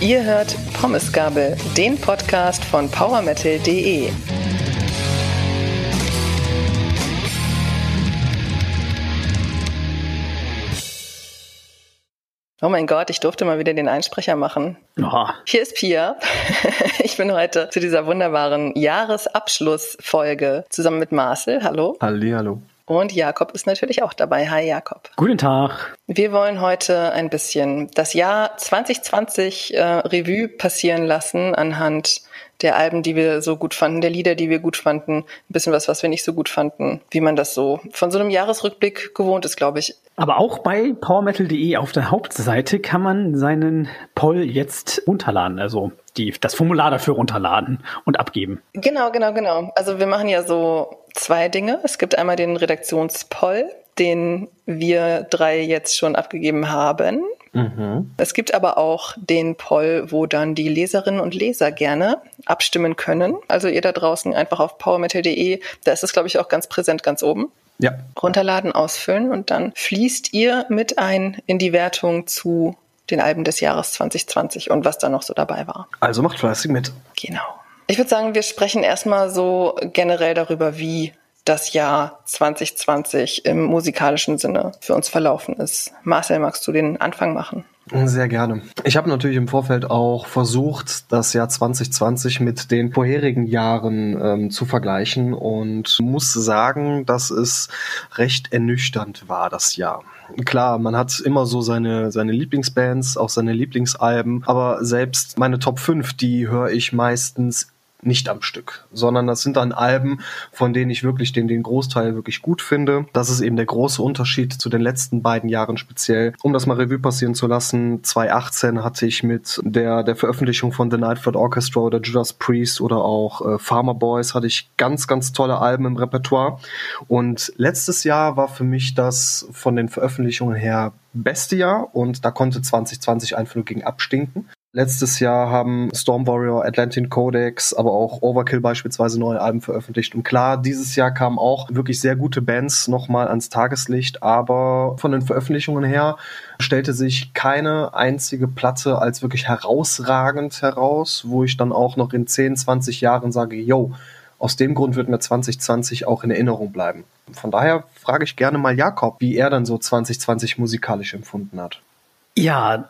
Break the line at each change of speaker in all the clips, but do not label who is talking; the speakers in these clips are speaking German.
Ihr hört Pommesgabel, den Podcast von powermetal.de. Oh mein Gott, ich durfte mal wieder den Einsprecher machen.
Oh.
Hier ist Pia. Ich bin heute zu dieser wunderbaren Jahresabschlussfolge zusammen mit Marcel. Hallo.
Halli, hallo.
Und Jakob ist natürlich auch dabei. Hi Jakob.
Guten Tag.
Wir wollen heute ein bisschen das Jahr 2020 äh, Revue passieren lassen anhand der Alben, die wir so gut fanden, der Lieder, die wir gut fanden, ein bisschen was, was wir nicht so gut fanden, wie man das so von so einem Jahresrückblick gewohnt ist, glaube ich.
Aber auch bei powermetal.de auf der Hauptseite kann man seinen Poll jetzt runterladen, also die, das Formular dafür runterladen und abgeben.
Genau, genau, genau. Also wir machen ja so zwei Dinge. Es gibt einmal den Redaktionspoll, den wir drei jetzt schon abgegeben haben.
Mhm.
Es gibt aber auch den Poll, wo dann die Leserinnen und Leser gerne abstimmen können. Also ihr da draußen einfach auf powermetal.de, da ist es, glaube ich, auch ganz präsent ganz oben.
Ja.
Runterladen, ausfüllen und dann fließt ihr mit ein in die Wertung zu den Alben des Jahres 2020 und was da noch so dabei war.
Also macht fleißig mit.
Genau. Ich würde sagen, wir sprechen erstmal so generell darüber, wie das Jahr 2020 im musikalischen Sinne für uns verlaufen ist. Marcel, magst du den Anfang machen?
Sehr gerne. Ich habe natürlich im Vorfeld auch versucht, das Jahr 2020 mit den vorherigen Jahren ähm, zu vergleichen und muss sagen, dass es recht ernüchternd war, das Jahr. Klar, man hat immer so seine, seine Lieblingsbands, auch seine Lieblingsalben, aber selbst meine Top 5, die höre ich meistens nicht am Stück, sondern das sind dann Alben, von denen ich wirklich den, den Großteil wirklich gut finde. Das ist eben der große Unterschied zu den letzten beiden Jahren speziell. Um das mal Revue passieren zu lassen, 2018 hatte ich mit der, der Veröffentlichung von The Nightford Orchestra oder Judas Priest oder auch äh, Farmer Boys hatte ich ganz, ganz tolle Alben im Repertoire. Und letztes Jahr war für mich das von den Veröffentlichungen her beste Jahr und da konnte 2020 einfach nur gegen abstinken. Letztes Jahr haben Storm Warrior, Atlantic Codex, aber auch Overkill beispielsweise neue Alben veröffentlicht. Und klar, dieses Jahr kamen auch wirklich sehr gute Bands nochmal ans Tageslicht, aber von den Veröffentlichungen her stellte sich keine einzige Platte als wirklich herausragend heraus, wo ich dann auch noch in 10, 20 Jahren sage, yo, aus dem Grund wird mir 2020 auch in Erinnerung bleiben. Von daher frage ich gerne mal Jakob, wie er dann so 2020 musikalisch empfunden hat.
Ja,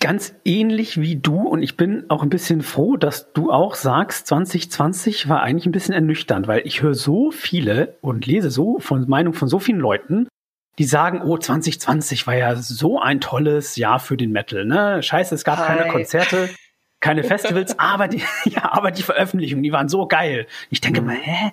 ganz ähnlich wie du und ich bin auch ein bisschen froh, dass du auch sagst, 2020 war eigentlich ein bisschen ernüchternd, weil ich höre so viele und lese so von Meinung von so vielen Leuten, die sagen, oh, 2020 war ja so ein tolles Jahr für den Metal, ne? Scheiße, es gab
Hi.
keine Konzerte, keine Festivals, aber die, ja, aber die Veröffentlichungen, die waren so geil. Ich denke mal, hä?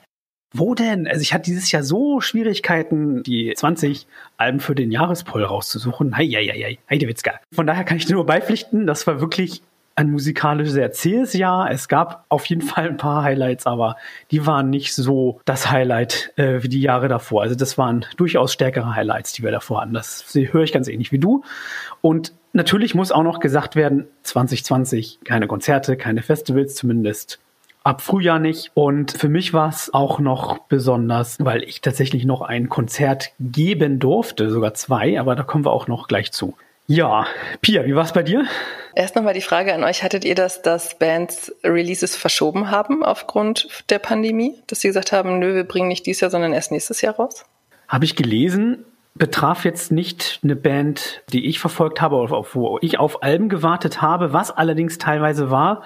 Wo denn? Also ich hatte dieses Jahr so Schwierigkeiten, die 20 Alben für den Jahrespoll rauszusuchen. Hei, hei, hei, Heidewitzka. Von daher kann ich dir nur beipflichten, das war wirklich ein musikalisch sehr zähes Jahr. Es gab auf jeden Fall ein paar Highlights, aber die waren nicht so das Highlight äh, wie die Jahre davor. Also das waren durchaus stärkere Highlights, die wir davor hatten. Das höre ich ganz ähnlich wie du. Und natürlich muss auch noch gesagt werden, 2020 keine Konzerte, keine Festivals, zumindest ab Frühjahr nicht. Und für mich war es auch noch besonders, weil ich tatsächlich noch ein Konzert geben durfte, sogar zwei, aber da kommen wir auch noch gleich zu. Ja, Pia, wie war es bei dir?
Erst nochmal die Frage an euch, hattet ihr das, dass Bands Releases verschoben haben aufgrund der Pandemie? Dass sie gesagt haben, nö, wir bringen nicht dieses Jahr, sondern erst nächstes Jahr raus?
Habe ich gelesen, betraf jetzt nicht eine Band, die ich verfolgt habe, auf, wo ich auf Alben gewartet habe, was allerdings teilweise war,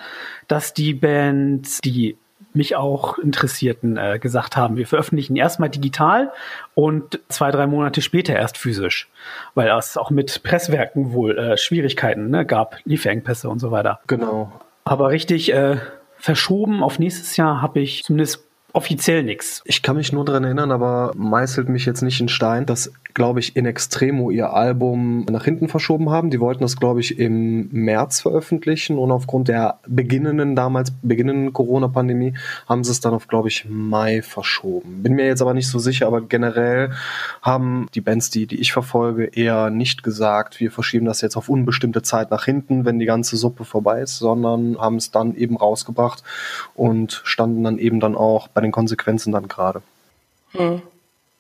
dass die Bands, die mich auch interessierten, äh, gesagt haben, wir veröffentlichen erstmal digital und zwei, drei Monate später erst physisch, weil es auch mit Presswerken wohl äh, Schwierigkeiten ne, gab, Lieferengpässe und so weiter.
Genau.
Aber richtig äh, verschoben auf nächstes Jahr habe ich zumindest offiziell nichts.
Ich kann mich nur daran erinnern, aber meißelt mich jetzt nicht in Stein, dass, glaube ich, in Extremo ihr Album nach hinten verschoben haben. Die wollten das, glaube ich, im März veröffentlichen und aufgrund der beginnenden, damals beginnenden Corona-Pandemie haben sie es dann auf, glaube ich, Mai verschoben. Bin mir jetzt aber nicht so sicher, aber generell haben die Bands, die, die ich verfolge, eher nicht gesagt, wir verschieben das jetzt auf unbestimmte Zeit nach hinten, wenn die ganze Suppe vorbei ist, sondern haben es dann eben rausgebracht und standen dann eben dann auch bei den Konsequenzen dann gerade.
Hm.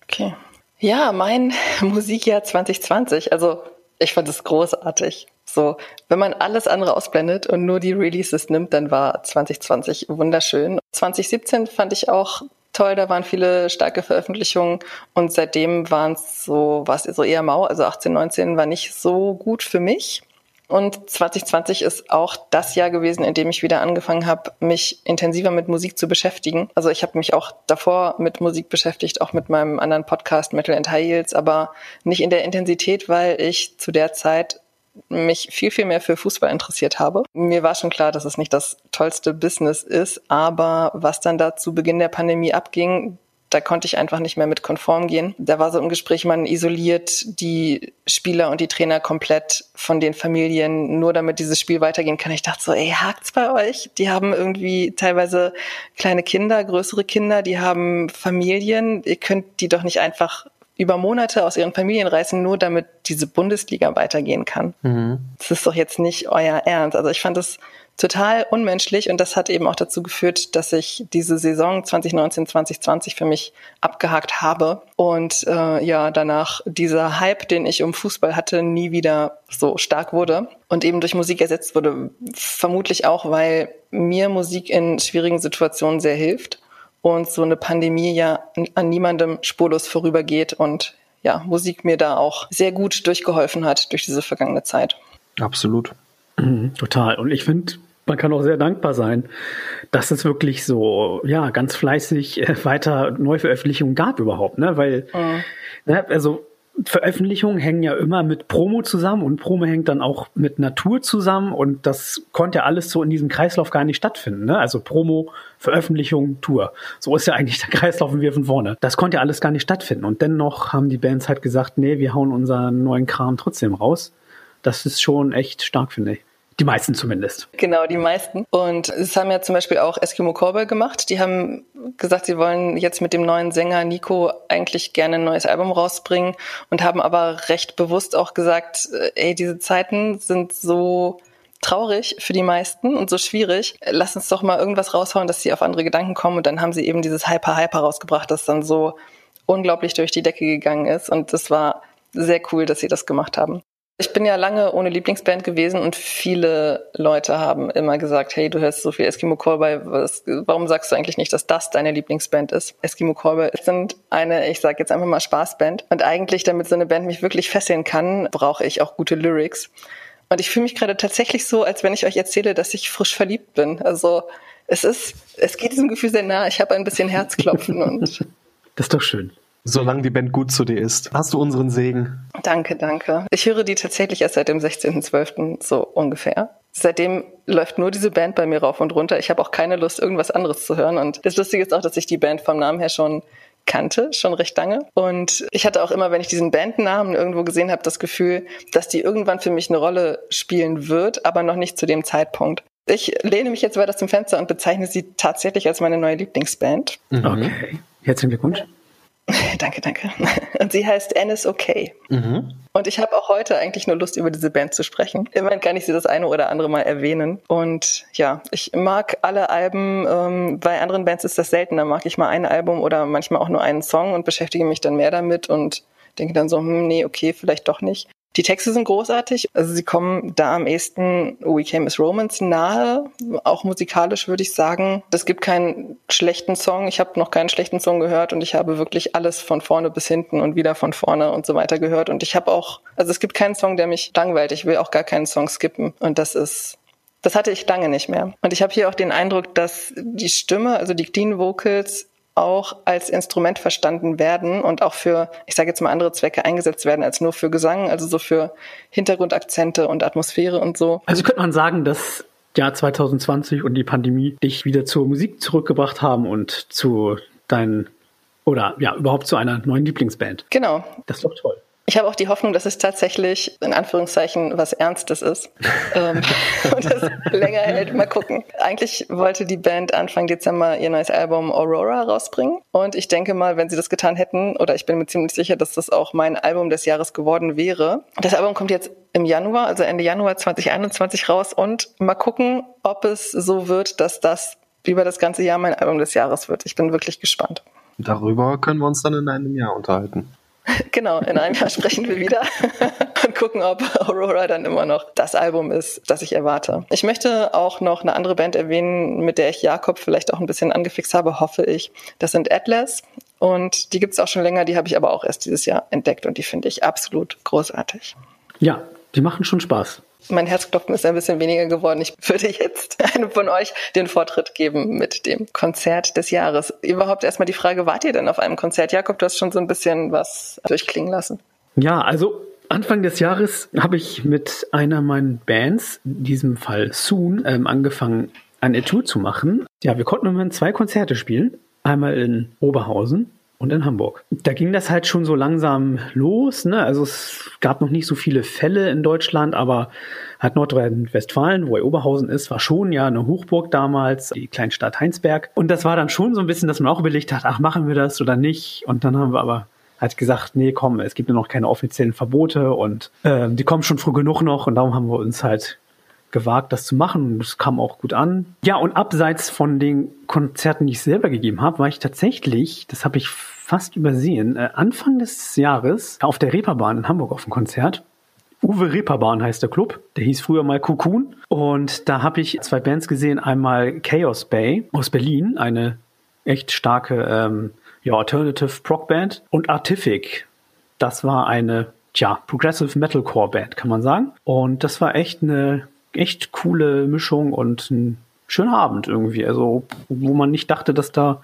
Okay. Ja, mein Musikjahr 2020. Also Ich fand es großartig. So, wenn man alles andere ausblendet und nur die Releases nimmt, dann war 2020 wunderschön. 2017 fand ich auch toll, da waren viele starke Veröffentlichungen und seitdem waren es so, war es so eher mau, also 18, 19 war nicht so gut für mich. Und 2020 ist auch das Jahr gewesen, in dem ich wieder angefangen habe, mich intensiver mit Musik zu beschäftigen. Also ich habe mich auch davor mit Musik beschäftigt, auch mit meinem anderen Podcast Metal and High Heels, aber nicht in der Intensität, weil ich zu der Zeit mich viel, viel mehr für Fußball interessiert habe. Mir war schon klar, dass es nicht das tollste Business ist, aber was dann da zu Beginn der Pandemie abging, da konnte ich einfach nicht mehr mit konform gehen. Da war so im Gespräch, man isoliert die Spieler und die Trainer komplett von den Familien, nur damit dieses Spiel weitergehen kann. Ich dachte so, ey, hakt's bei euch? Die haben irgendwie teilweise kleine Kinder, größere Kinder, die haben Familien. Ihr könnt die doch nicht einfach über Monate aus ihren Familien reißen, nur damit diese Bundesliga weitergehen kann. Mhm. Das ist doch jetzt nicht euer Ernst. Also ich fand das total unmenschlich und das hat eben auch dazu geführt, dass ich diese Saison 2019, 2020 für mich abgehakt habe und äh, ja danach dieser Hype, den ich um Fußball hatte, nie wieder so stark wurde und eben durch Musik ersetzt wurde. Vermutlich auch, weil mir Musik in schwierigen Situationen sehr hilft und so eine Pandemie ja an niemandem spurlos vorübergeht und ja, Musik mir da auch sehr gut durchgeholfen hat durch diese vergangene Zeit.
Absolut.
Mhm, total. Und ich finde, man kann auch sehr dankbar sein, dass es wirklich so, ja, ganz fleißig äh, weiter Neuveröffentlichungen gab überhaupt, ne? Weil, mhm. ne, also Veröffentlichungen hängen ja immer mit Promo zusammen und Promo hängt dann auch mit Natur zusammen und das konnte ja alles so in diesem Kreislauf gar nicht stattfinden. Ne? Also Promo, Veröffentlichung, Tour. So ist ja eigentlich der Kreislauf und wir von vorne. Das konnte ja alles gar nicht stattfinden und dennoch haben die Bands halt gesagt, nee, wir hauen unseren neuen Kram trotzdem raus. Das ist schon echt stark, finde ich. Die meisten zumindest.
Genau, die meisten. Und es haben ja zum Beispiel auch Eskimo Cowboy gemacht. Die haben gesagt, sie wollen jetzt mit dem neuen Sänger Nico eigentlich gerne ein neues Album rausbringen und haben aber recht bewusst auch gesagt, äh, ey, diese Zeiten sind so traurig für die meisten und so schwierig. Lass uns doch mal irgendwas raushauen, dass sie auf andere Gedanken kommen. Und dann haben sie eben dieses Hyper Hyper rausgebracht, das dann so unglaublich durch die Decke gegangen ist. Und das war sehr cool, dass sie das gemacht haben. Ich bin ja lange ohne Lieblingsband gewesen und viele Leute haben immer gesagt, hey, du hörst so viel Eskimo Callboy, warum sagst du eigentlich nicht, dass das deine Lieblingsband ist? Eskimo Callboy sind eine, ich sag jetzt einfach mal Spaßband und eigentlich, damit so eine Band mich wirklich fesseln kann, brauche ich auch gute Lyrics. Und ich fühle mich gerade tatsächlich so, als wenn ich euch erzähle, dass ich frisch verliebt bin. Also es ist, es geht diesem Gefühl sehr nah. Ich habe ein bisschen Herzklopfen und
das ist doch schön.
Solange die Band gut zu dir ist. Hast du unseren Segen?
Danke, danke. Ich höre die tatsächlich erst seit dem 16.12. so ungefähr. Seitdem läuft nur diese Band bei mir rauf und runter. Ich habe auch keine Lust, irgendwas anderes zu hören. Und das Lustige ist auch, dass ich die Band vom Namen her schon kannte, schon recht lange. Und ich hatte auch immer, wenn ich diesen Bandnamen irgendwo gesehen habe, das Gefühl, dass die irgendwann für mich eine Rolle spielen wird, aber noch nicht zu dem Zeitpunkt. Ich lehne mich jetzt weiter zum Fenster und bezeichne sie tatsächlich als meine neue Lieblingsband.
Mhm. Okay. Herzlichen Glückwunsch.
danke, danke. Und sie heißt Annis Okay. Mhm. Und ich habe auch heute eigentlich nur Lust, über diese Band zu sprechen. Immerhin kann ich sie das eine oder andere Mal erwähnen. Und ja, ich mag alle Alben. Ähm, bei anderen Bands ist das seltener. Mag ich mal ein Album oder manchmal auch nur einen Song und beschäftige mich dann mehr damit und denke dann so, hm, nee, okay, vielleicht doch nicht. Die Texte sind großartig. Also sie kommen da am ehesten We Came as Romans nahe. Auch musikalisch würde ich sagen. Es gibt keinen schlechten Song. Ich habe noch keinen schlechten Song gehört und ich habe wirklich alles von vorne bis hinten und wieder von vorne und so weiter gehört. Und ich habe auch, also es gibt keinen Song, der mich langweilt. Ich will auch gar keinen Song skippen. Und das ist das hatte ich lange nicht mehr. Und ich habe hier auch den Eindruck, dass die Stimme, also die Clean Vocals, auch als Instrument verstanden werden und auch für, ich sage jetzt mal, andere Zwecke eingesetzt werden als nur für Gesang, also so für Hintergrundakzente und Atmosphäre und so.
Also könnte man sagen, dass Jahr 2020 und die Pandemie dich wieder zur Musik zurückgebracht haben und zu deinen oder ja, überhaupt zu einer neuen Lieblingsband.
Genau.
Das ist doch toll.
Ich habe auch die Hoffnung, dass es tatsächlich in Anführungszeichen was Ernstes ist ähm, und das länger hält. Mal gucken. Eigentlich wollte die Band Anfang Dezember ihr neues Album Aurora rausbringen und ich denke mal, wenn sie das getan hätten, oder ich bin mir ziemlich sicher, dass das auch mein Album des Jahres geworden wäre. Das Album kommt jetzt im Januar, also Ende Januar 2021 raus und mal gucken, ob es so wird, dass das über das ganze Jahr mein Album des Jahres wird. Ich bin wirklich gespannt.
Darüber können wir uns dann in einem Jahr unterhalten.
Genau, in einem Jahr sprechen wir wieder und gucken, ob Aurora dann immer noch das Album ist, das ich erwarte. Ich möchte auch noch eine andere Band erwähnen, mit der ich Jakob vielleicht auch ein bisschen angefixt habe, hoffe ich. Das sind Atlas und die gibt es auch schon länger, die habe ich aber auch erst dieses Jahr entdeckt und die finde ich absolut großartig.
Ja, die machen schon Spaß.
Mein Herzklopfen ist ein bisschen weniger geworden. Ich würde jetzt einem von euch den Vortritt geben mit dem Konzert des Jahres. Überhaupt erstmal die Frage, wart ihr denn auf einem Konzert? Jakob, du hast schon so ein bisschen was durchklingen lassen.
Ja, also Anfang des Jahres habe ich mit einer meiner Bands, in diesem Fall Soon, ähm, angefangen, ein Etude zu machen. Ja, wir konnten immerhin zwei Konzerte spielen. Einmal in Oberhausen und in Hamburg. Da ging das halt schon so langsam los. Ne? Also es gab noch nicht so viele Fälle in Deutschland, aber hat Nordrhein-Westfalen, wo Oberhausen ist, war schon ja eine Hochburg damals, die Kleinstadt Heinsberg. Und das war dann schon so ein bisschen, dass man auch überlegt hat, ach, machen wir das oder nicht? Und dann haben wir aber halt gesagt, nee, komm, es gibt ja noch keine offiziellen Verbote und äh, die kommen schon früh genug noch und darum haben wir uns halt gewagt, das zu machen und es kam auch gut an. Ja, und abseits von den Konzerten, die ich selber gegeben habe, war ich tatsächlich, das habe ich fast übersehen, äh, Anfang des Jahres auf der Reeperbahn in Hamburg auf dem Konzert. Uwe Reeperbahn heißt der Club. Der hieß früher mal Cocoon. Und da habe ich zwei Bands gesehen. Einmal Chaos Bay aus Berlin, eine echt starke ähm, ja, Alternative Prog Band. Und Artific. Das war eine, tja, Progressive Metalcore Band, kann man sagen. Und das war echt eine echt coole Mischung und ein schöner Abend irgendwie. Also, wo man nicht dachte, dass da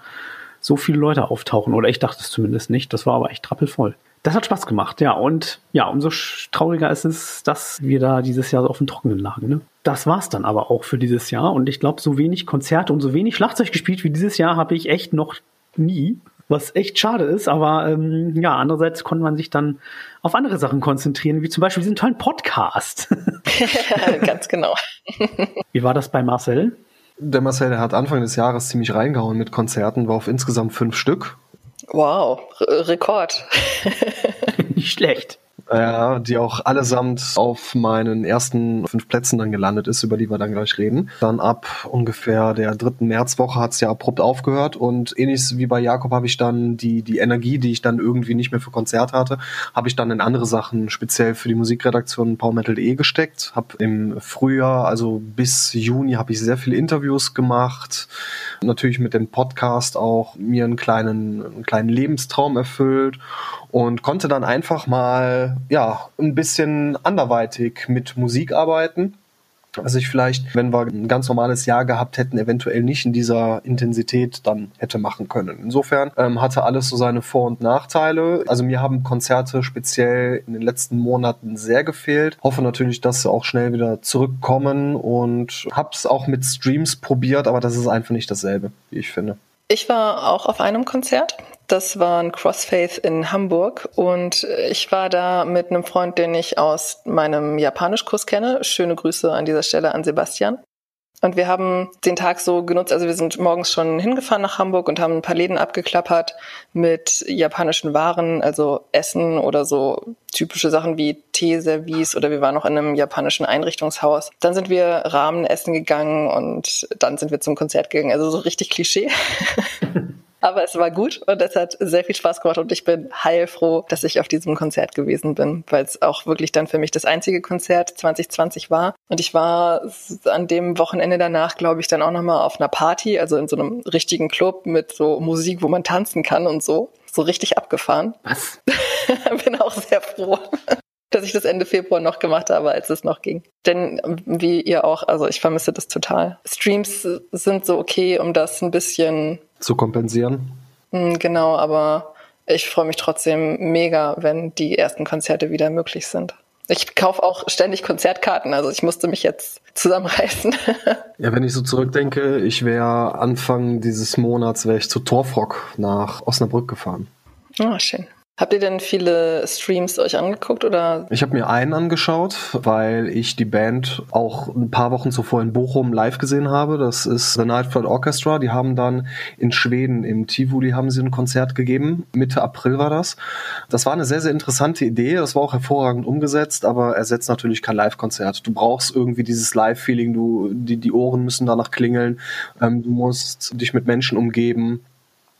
so viele Leute auftauchen. Oder ich dachte es zumindest nicht. Das war aber echt trappelvoll. Das hat Spaß gemacht, ja. Und ja, umso trauriger ist es, dass wir da dieses Jahr so auf dem Trockenen lagen. Ne? Das war's dann aber auch für dieses Jahr. Und ich glaube, so wenig Konzerte und so wenig Schlagzeug gespielt wie dieses Jahr habe ich echt noch nie. Was echt schade ist, aber ähm, ja, andererseits konnte man sich dann auf andere Sachen konzentrieren, wie zum Beispiel diesen tollen Podcast.
Ganz genau.
wie war das bei Marcel?
Der Marcel, der hat Anfang des Jahres ziemlich reingehauen mit Konzerten, war auf insgesamt fünf Stück.
Wow, R Rekord.
Nicht schlecht.
Ja, die auch allesamt auf meinen ersten fünf Plätzen dann gelandet ist, über die wir dann gleich reden. Dann ab ungefähr der dritten Märzwoche hat es ja abrupt aufgehört und ähnlich wie bei Jakob habe ich dann die, die Energie, die ich dann irgendwie nicht mehr für Konzert hatte, habe ich dann in andere Sachen, speziell für die Musikredaktion PowerMetal.de gesteckt. Habe im Frühjahr, also bis Juni, habe ich sehr viele Interviews gemacht. Natürlich mit dem Podcast auch mir einen kleinen, einen kleinen Lebenstraum erfüllt und konnte dann einfach mal ja ein bisschen anderweitig mit Musik arbeiten. Was ich vielleicht, wenn wir ein ganz normales Jahr gehabt hätten, eventuell nicht in dieser Intensität dann hätte machen können. Insofern ähm, hatte alles so seine Vor- und Nachteile. Also mir haben Konzerte speziell in den letzten Monaten sehr gefehlt. Hoffe natürlich, dass sie auch schnell wieder zurückkommen und hab's auch mit Streams probiert, aber das ist einfach nicht dasselbe, wie ich finde.
Ich war auch auf einem Konzert. Das war ein Crossfaith in Hamburg und ich war da mit einem Freund, den ich aus meinem Japanischkurs kenne. Schöne Grüße an dieser Stelle an Sebastian. Und wir haben den Tag so genutzt, also wir sind morgens schon hingefahren nach Hamburg und haben ein paar Läden abgeklappert mit japanischen Waren, also Essen oder so typische Sachen wie Teeservice oder wir waren noch in einem japanischen Einrichtungshaus. Dann sind wir Rahmen essen gegangen und dann sind wir zum Konzert gegangen, also so richtig Klischee. Aber es war gut und es hat sehr viel Spaß gemacht und ich bin heilfroh, dass ich auf diesem Konzert gewesen bin, weil es auch wirklich dann für mich das einzige Konzert 2020 war. Und ich war an dem Wochenende danach, glaube ich, dann auch nochmal auf einer Party, also in so einem richtigen Club mit so Musik, wo man tanzen kann und so. So richtig abgefahren.
Was?
bin auch sehr froh dass ich das Ende Februar noch gemacht habe, als es noch ging. Denn wie ihr auch, also ich vermisse das total. Streams sind so okay, um das ein bisschen
zu kompensieren.
Hm, genau, aber ich freue mich trotzdem mega, wenn die ersten Konzerte wieder möglich sind. Ich kaufe auch ständig Konzertkarten, also ich musste mich jetzt zusammenreißen.
ja, wenn ich so zurückdenke, ich wäre Anfang dieses Monats wäre ich zu Torfrock nach Osnabrück gefahren.
Oh, schön. Habt ihr denn viele Streams euch angeguckt oder?
Ich habe mir einen angeschaut, weil ich die Band auch ein paar Wochen zuvor in Bochum live gesehen habe. Das ist The Night Flight Orchestra. Die haben dann in Schweden im Tivoli haben sie ein Konzert gegeben. Mitte April war das. Das war eine sehr, sehr interessante Idee. Das war auch hervorragend umgesetzt, aber ersetzt natürlich kein Live-Konzert. Du brauchst irgendwie dieses Live-Feeling. Du, die, die Ohren müssen danach klingeln. Ähm, du musst dich mit Menschen umgeben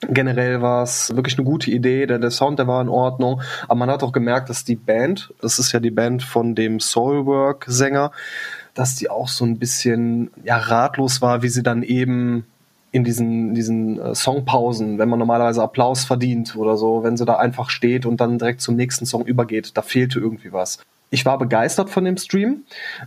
Generell war es wirklich eine gute Idee, der, der Sound, der war in Ordnung, aber man hat auch gemerkt, dass die Band, das ist ja die Band von dem Soulwork-Sänger, dass die auch so ein bisschen ja, ratlos war, wie sie dann eben in diesen, diesen äh, Songpausen, wenn man normalerweise Applaus verdient oder so, wenn sie da einfach steht und dann direkt zum nächsten Song übergeht, da fehlte irgendwie was. Ich war begeistert von dem Stream.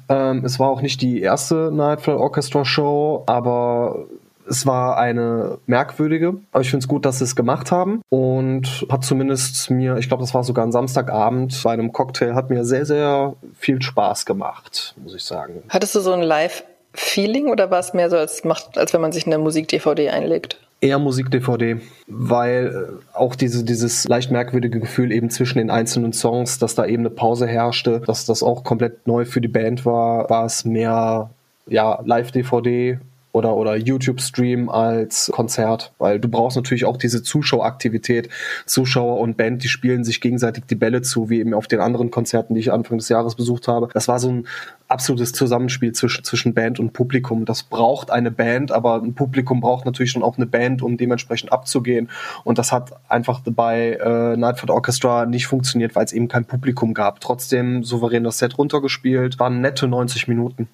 Ähm, es war auch nicht die erste Nightfall Orchestra Show, aber es war eine merkwürdige, aber ich finde es gut, dass sie es gemacht haben und hat zumindest mir, ich glaube, das war sogar ein Samstagabend bei einem Cocktail, hat mir sehr, sehr viel Spaß gemacht, muss ich sagen.
Hattest du so ein Live-Feeling oder war es mehr so, als, macht, als wenn man sich eine Musik-DVD einlegt?
Eher Musik-DVD, weil äh, auch diese, dieses leicht merkwürdige Gefühl eben zwischen den einzelnen Songs, dass da eben eine Pause herrschte, dass das auch komplett neu für die Band war, war es mehr ja, Live-DVD oder, oder YouTube-Stream als Konzert, weil du brauchst natürlich auch diese Zuschaueraktivität. Zuschauer und Band, die spielen sich gegenseitig die Bälle zu, wie eben auf den anderen Konzerten, die ich Anfang des Jahres besucht habe. Das war so ein absolutes Zusammenspiel zwischen, zwischen Band und Publikum. Das braucht eine Band, aber ein Publikum braucht natürlich schon auch eine Band, um dementsprechend abzugehen. Und das hat einfach bei äh, Nightford Orchestra nicht funktioniert, weil es eben kein Publikum gab. Trotzdem souverän das Set runtergespielt, waren nette 90 Minuten.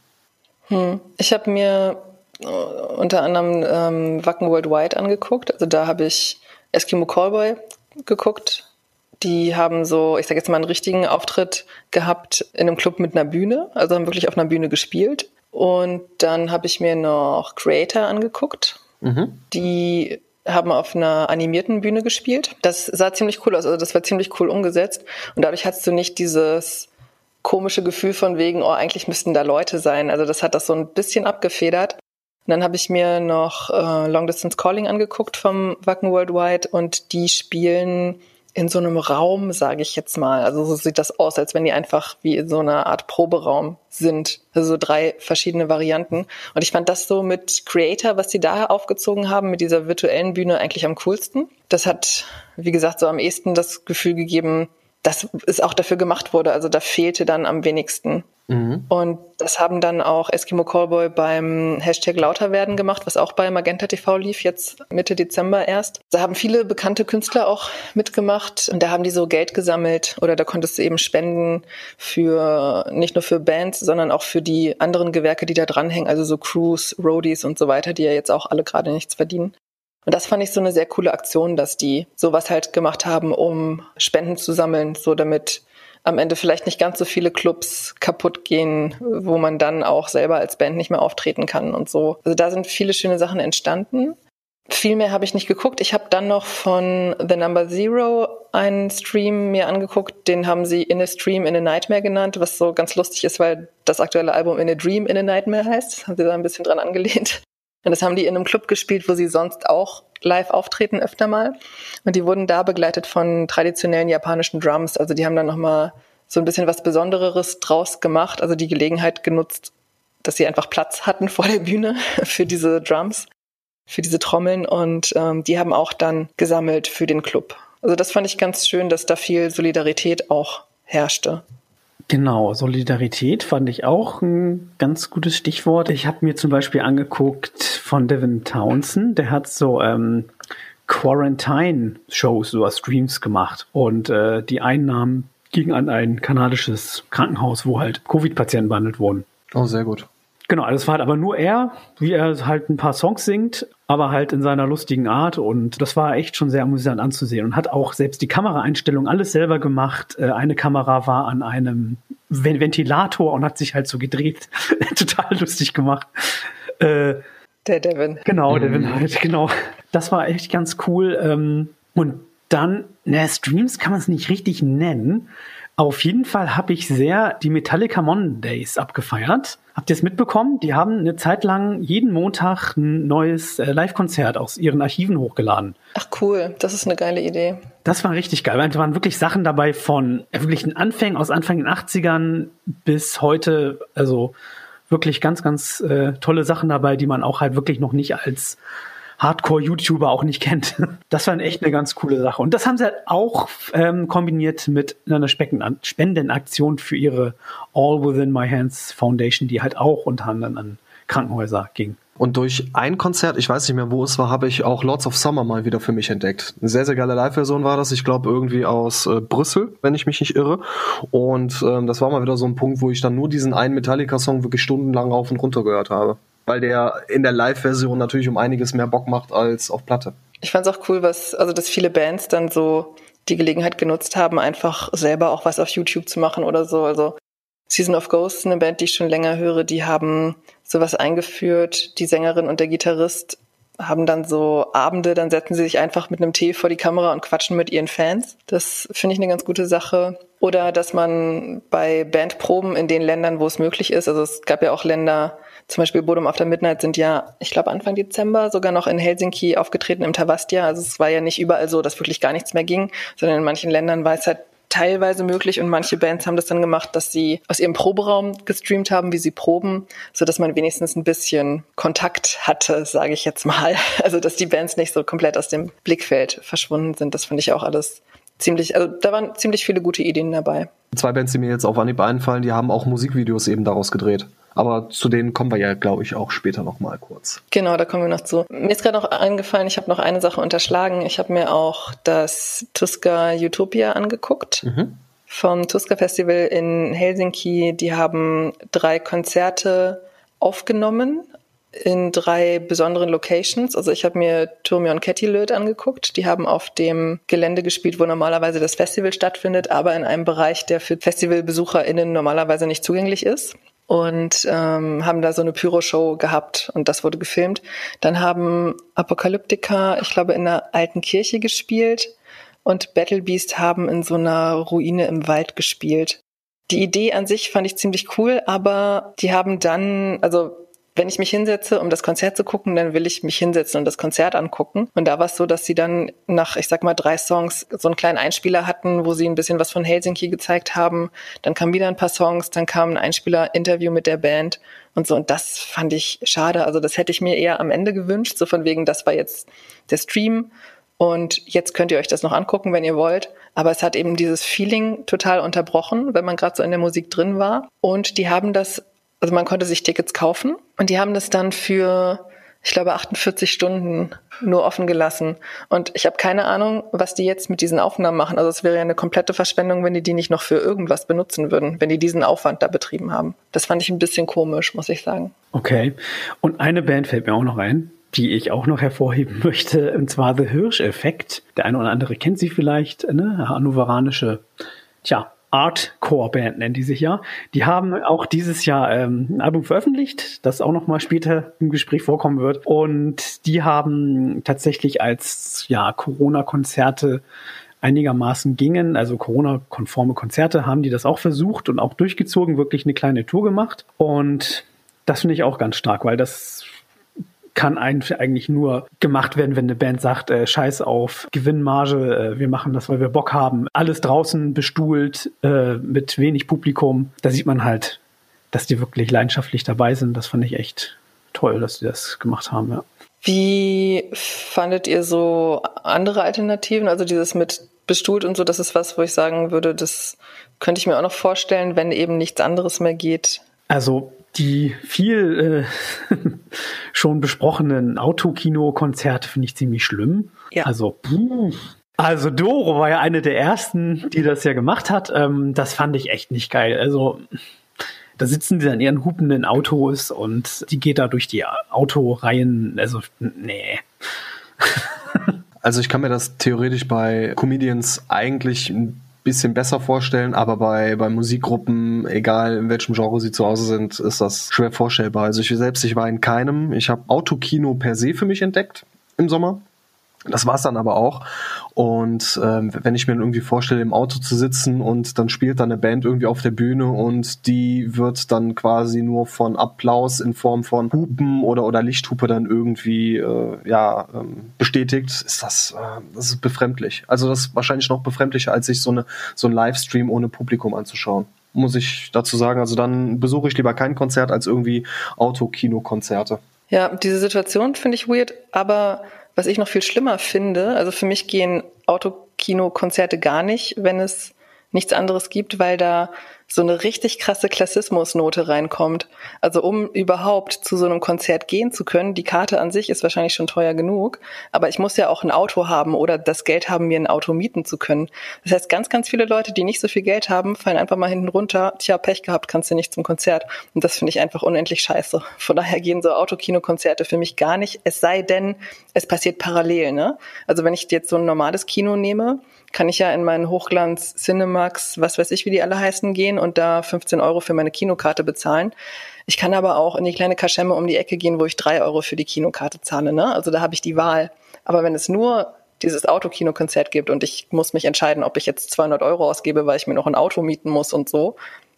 Hm. Ich habe mir unter anderem ähm, Wacken Worldwide angeguckt. Also da habe ich Eskimo Callboy geguckt. Die haben so, ich sage jetzt mal, einen richtigen Auftritt gehabt in einem Club mit einer Bühne, also haben wirklich auf einer Bühne gespielt. Und dann habe ich mir noch Creator angeguckt. Mhm. Die haben auf einer animierten Bühne gespielt. Das sah ziemlich cool aus, also das war ziemlich cool umgesetzt. Und dadurch hattest du nicht dieses komische Gefühl von wegen, oh, eigentlich müssten da Leute sein. Also das hat das so ein bisschen abgefedert. Dann habe ich mir noch äh, Long Distance Calling angeguckt vom Wacken Worldwide und die spielen in so einem Raum, sage ich jetzt mal. Also so sieht das aus, als wenn die einfach wie in so einer Art Proberaum sind. Also so drei verschiedene Varianten. Und ich fand das so mit Creator, was die da aufgezogen haben, mit dieser virtuellen Bühne eigentlich am coolsten. Das hat, wie gesagt, so am ehesten das Gefühl gegeben, dass es auch dafür gemacht wurde. Also da fehlte dann am wenigsten. Mhm. Und das haben dann auch Eskimo Callboy beim Hashtag Lauterwerden gemacht, was auch bei Magenta TV lief, jetzt Mitte Dezember erst. Da haben viele bekannte Künstler auch mitgemacht und da haben die so Geld gesammelt oder da konntest du eben spenden für, nicht nur für Bands, sondern auch für die anderen Gewerke, die da dranhängen, also so Crews, Roadies und so weiter, die ja jetzt auch alle gerade nichts verdienen. Und das fand ich so eine sehr coole Aktion, dass die sowas halt gemacht haben, um Spenden zu sammeln, so damit am Ende vielleicht nicht ganz so viele Clubs kaputt gehen, wo man dann auch selber als Band nicht mehr auftreten kann und so. Also da sind viele schöne Sachen entstanden. Viel mehr habe ich nicht geguckt. Ich habe dann noch von The Number Zero einen Stream mir angeguckt. Den haben sie In a Stream in a Nightmare genannt, was so ganz lustig ist, weil das aktuelle Album In a Dream in a Nightmare heißt. Haben sie da ein bisschen dran angelehnt. Und das haben die in einem Club gespielt, wo sie sonst auch live auftreten öfter mal. Und die wurden da begleitet von traditionellen japanischen Drums. Also die haben dann nochmal so ein bisschen was Besondereres draus gemacht, also die Gelegenheit genutzt, dass sie einfach Platz hatten vor der Bühne für diese Drums, für diese Trommeln. Und ähm, die haben auch dann gesammelt für den Club. Also das fand ich ganz schön, dass da viel Solidarität auch herrschte.
Genau, Solidarität fand ich auch ein ganz gutes Stichwort. Ich habe mir zum Beispiel angeguckt von Devin Townsend, der hat so ähm, Quarantine-Shows, so Streams gemacht und äh, die Einnahmen gingen an ein kanadisches Krankenhaus, wo halt Covid-Patienten behandelt wurden.
Oh, sehr gut.
Genau, das war halt aber nur er, wie er halt ein paar Songs singt, aber halt in seiner lustigen Art und das war echt schon sehr amüsant anzusehen und hat auch selbst die Kameraeinstellung alles selber gemacht. Äh, eine Kamera war an einem Ventilator und hat sich halt so gedreht. Total lustig gemacht.
Äh, der Devin.
Genau, Devin mhm. halt, genau. Das war echt ganz cool. Ähm, und dann, na, Streams kann man es nicht richtig nennen. Auf jeden Fall habe ich sehr die Metallica Mondays abgefeiert. Habt ihr es mitbekommen? Die haben eine Zeit lang jeden Montag ein neues äh, Live-Konzert aus ihren Archiven hochgeladen.
Ach cool, das ist eine geile Idee.
Das war richtig geil, da waren wirklich Sachen dabei von äh, wirklichen Anfängen aus Anfang den 80ern bis heute, also wirklich ganz, ganz äh, tolle Sachen dabei, die man auch halt wirklich noch nicht als Hardcore-YouTuber auch nicht kennt. Das war echt eine ganz coole Sache. Und das haben sie halt auch ähm, kombiniert mit einer Spendenaktion für ihre All Within My Hands Foundation, die halt auch unter anderem an Krankenhäuser ging.
Und durch ein Konzert, ich weiß nicht mehr, wo es war, habe ich auch Lords of Summer mal wieder für mich entdeckt. Eine sehr, sehr geile Live-Version war das. Ich glaube, irgendwie aus äh, Brüssel, wenn ich mich nicht irre. Und ähm, das war mal wieder so ein Punkt, wo ich dann nur diesen einen Metallica-Song wirklich stundenlang rauf und runter gehört habe. Weil der in der Live-Version natürlich um einiges mehr Bock macht als auf Platte.
Ich fand es auch cool, was, also dass viele Bands dann so die Gelegenheit genutzt haben, einfach selber auch was auf YouTube zu machen oder so. Also Season of Ghosts, eine Band, die ich schon länger höre, die haben sowas eingeführt. Die Sängerin und der Gitarrist haben dann so Abende, dann setzen sie sich einfach mit einem Tee vor die Kamera und quatschen mit ihren Fans. Das finde ich eine ganz gute Sache. Oder dass man bei Bandproben in den Ländern, wo es möglich ist, also es gab ja auch Länder, zum Beispiel Bodom After Midnight sind ja, ich glaube Anfang Dezember sogar noch in Helsinki aufgetreten im Tavastia. Also es war ja nicht überall so, dass wirklich gar nichts mehr ging, sondern in manchen Ländern war es halt teilweise möglich und manche Bands haben das dann gemacht, dass sie aus ihrem Proberaum gestreamt haben, wie sie proben, so dass man wenigstens ein bisschen Kontakt hatte, sage ich jetzt mal. Also dass die Bands nicht so komplett aus dem Blickfeld verschwunden sind. Das finde ich auch alles ziemlich, also da waren ziemlich viele gute Ideen dabei.
Zwei Bands, die mir jetzt auf Anhieb einfallen, die haben auch Musikvideos eben daraus gedreht. Aber zu denen kommen wir ja, glaube ich, auch später noch mal kurz.
Genau, da kommen wir noch zu. Mir ist gerade noch eingefallen, ich habe noch eine Sache unterschlagen. Ich habe mir auch das Tuska Utopia angeguckt. Mhm. Vom Tuska Festival in Helsinki. Die haben drei Konzerte aufgenommen in drei besonderen Locations. Also ich habe mir Turmion Kettilöd angeguckt. Die haben auf dem Gelände gespielt, wo normalerweise das Festival stattfindet, aber in einem Bereich, der für FestivalbesucherInnen normalerweise nicht zugänglich ist und ähm, haben da so eine Pyro-Show gehabt und das wurde gefilmt. Dann haben Apokalyptika, ich glaube, in einer alten Kirche gespielt und Battle Beast haben in so einer Ruine im Wald gespielt. Die Idee an sich fand ich ziemlich cool, aber die haben dann, also wenn ich mich hinsetze, um das Konzert zu gucken, dann will ich mich hinsetzen und das Konzert angucken. Und da war es so, dass sie dann nach, ich sag mal, drei Songs so einen kleinen Einspieler hatten, wo sie ein bisschen was von Helsinki gezeigt haben. Dann kamen wieder ein paar Songs, dann kam ein Einspieler-Interview mit der Band und so. Und das fand ich schade. Also das hätte ich mir eher am Ende gewünscht, so von wegen, das war jetzt der Stream. Und jetzt könnt ihr euch das noch angucken, wenn ihr wollt. Aber es hat eben dieses Feeling total unterbrochen, wenn man gerade so in der Musik drin war. Und die haben das also man konnte sich Tickets kaufen und die haben das dann für, ich glaube, 48 Stunden nur offen gelassen. Und ich habe keine Ahnung, was die jetzt mit diesen Aufnahmen machen. Also es wäre ja eine komplette Verschwendung, wenn die die nicht noch für irgendwas benutzen würden, wenn die diesen Aufwand da betrieben haben. Das fand ich ein bisschen komisch, muss ich sagen.
Okay. Und eine Band fällt mir auch noch ein, die ich auch noch hervorheben möchte, und zwar The Hirsch-Effekt. Der eine oder andere kennt sie vielleicht, ne? Hannoveranische, tja, Artcore-Band nennen die sich ja. Die haben auch dieses Jahr ähm, ein Album veröffentlicht, das auch noch mal später im Gespräch vorkommen wird. Und die haben tatsächlich als ja Corona-Konzerte einigermaßen gingen, also Corona-konforme Konzerte, haben die das auch versucht und auch durchgezogen, wirklich eine kleine Tour gemacht. Und das finde ich auch ganz stark, weil das kann eigentlich nur gemacht werden, wenn eine Band sagt, äh, scheiß auf Gewinnmarge, äh, wir machen das, weil wir Bock haben. Alles draußen bestuhlt, äh, mit wenig Publikum. Da sieht man halt, dass die wirklich leidenschaftlich dabei sind. Das fand ich echt toll, dass die das gemacht haben, ja.
Wie fandet ihr so andere Alternativen? Also dieses mit bestuhlt und so, das ist was, wo ich sagen würde, das könnte ich mir auch noch vorstellen, wenn eben nichts anderes mehr geht.
Also die viel äh, schon besprochenen Autokino-Konzerte finde ich ziemlich schlimm. Ja. Also, puh. also Doro war ja eine der ersten, die das ja gemacht hat. Ähm, das fand ich echt nicht geil. Also da sitzen die dann in ihren hupenden Autos und die geht da durch die Autoreihen. Also, nee.
Also ich kann mir das theoretisch bei Comedians eigentlich ein bisschen besser vorstellen, aber bei, bei Musikgruppen, egal in welchem Genre sie zu Hause sind, ist das schwer vorstellbar. Also ich selbst, ich war in keinem. Ich habe Autokino per se für mich entdeckt im Sommer. Das war's dann aber auch. Und ähm, wenn ich mir irgendwie vorstelle, im Auto zu sitzen und dann spielt dann eine Band irgendwie auf der Bühne und die wird dann quasi nur von Applaus in Form von Hupen oder, oder Lichthupe dann irgendwie äh, ja, ähm, bestätigt, ist das, äh, das ist befremdlich. Also das ist wahrscheinlich noch befremdlicher, als sich so, eine, so ein Livestream ohne Publikum anzuschauen muss ich dazu sagen. Also dann besuche ich lieber kein Konzert als irgendwie Autokino-Konzerte.
Ja, diese Situation finde ich weird, aber was ich noch viel schlimmer finde, also für mich gehen Autokino-Konzerte gar nicht, wenn es nichts anderes gibt, weil da so eine richtig krasse Klassismusnote reinkommt. Also um überhaupt zu so einem Konzert gehen zu können, die Karte an sich ist wahrscheinlich schon teuer genug, aber ich muss ja auch ein Auto haben oder das Geld haben, mir ein Auto mieten zu können. Das heißt, ganz, ganz viele Leute, die nicht so viel Geld haben, fallen einfach mal hinten runter. Tja, Pech gehabt, kannst du nicht zum Konzert. Und das finde ich einfach unendlich scheiße. Von daher gehen so Autokinokonzerte für mich gar nicht. Es sei denn, es passiert parallel. Ne? Also wenn ich jetzt so ein normales Kino nehme, kann ich ja in meinen Hochglanz Cinemax, was weiß ich, wie die alle heißen, gehen und da 15 Euro für meine Kinokarte bezahlen. Ich kann aber auch in die kleine Kaschemme um die Ecke gehen, wo ich drei Euro für die Kinokarte zahle. Ne? Also da habe ich die Wahl. Aber wenn es nur dieses Autokinokonzert gibt und ich muss mich entscheiden, ob ich jetzt 200 Euro ausgebe, weil ich mir noch ein Auto mieten muss und so,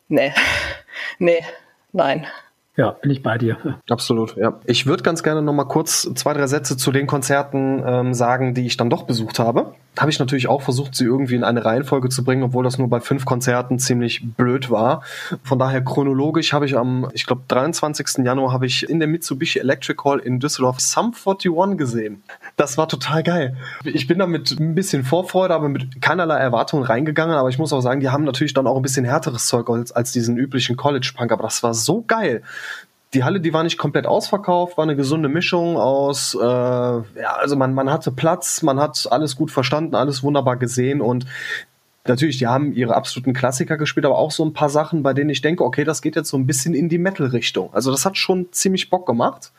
nee, nee, nein.
Ja, bin ich bei dir.
Absolut, ja. Ich würde ganz gerne noch mal kurz zwei, drei Sätze zu den Konzerten ähm, sagen, die ich dann doch besucht habe. Habe ich natürlich auch versucht, sie irgendwie in eine Reihenfolge zu bringen, obwohl das nur bei fünf Konzerten ziemlich blöd war. Von daher chronologisch habe ich am, ich glaube, 23. Januar habe ich in der Mitsubishi Electric Hall in Düsseldorf Sum 41 gesehen. Das war total geil. Ich bin da mit ein bisschen Vorfreude, aber mit keinerlei Erwartungen reingegangen. Aber ich muss auch sagen, die haben natürlich dann auch ein bisschen härteres Zeug als, als diesen üblichen College-Punk. Aber das war so geil die Halle, die war nicht komplett ausverkauft, war eine gesunde Mischung aus, äh, ja, also man, man hatte Platz, man hat alles gut verstanden, alles wunderbar gesehen und natürlich, die haben ihre absoluten Klassiker gespielt, aber auch so ein paar Sachen, bei denen ich denke, okay, das geht jetzt so ein bisschen in die Metal-Richtung. Also das hat schon ziemlich Bock gemacht.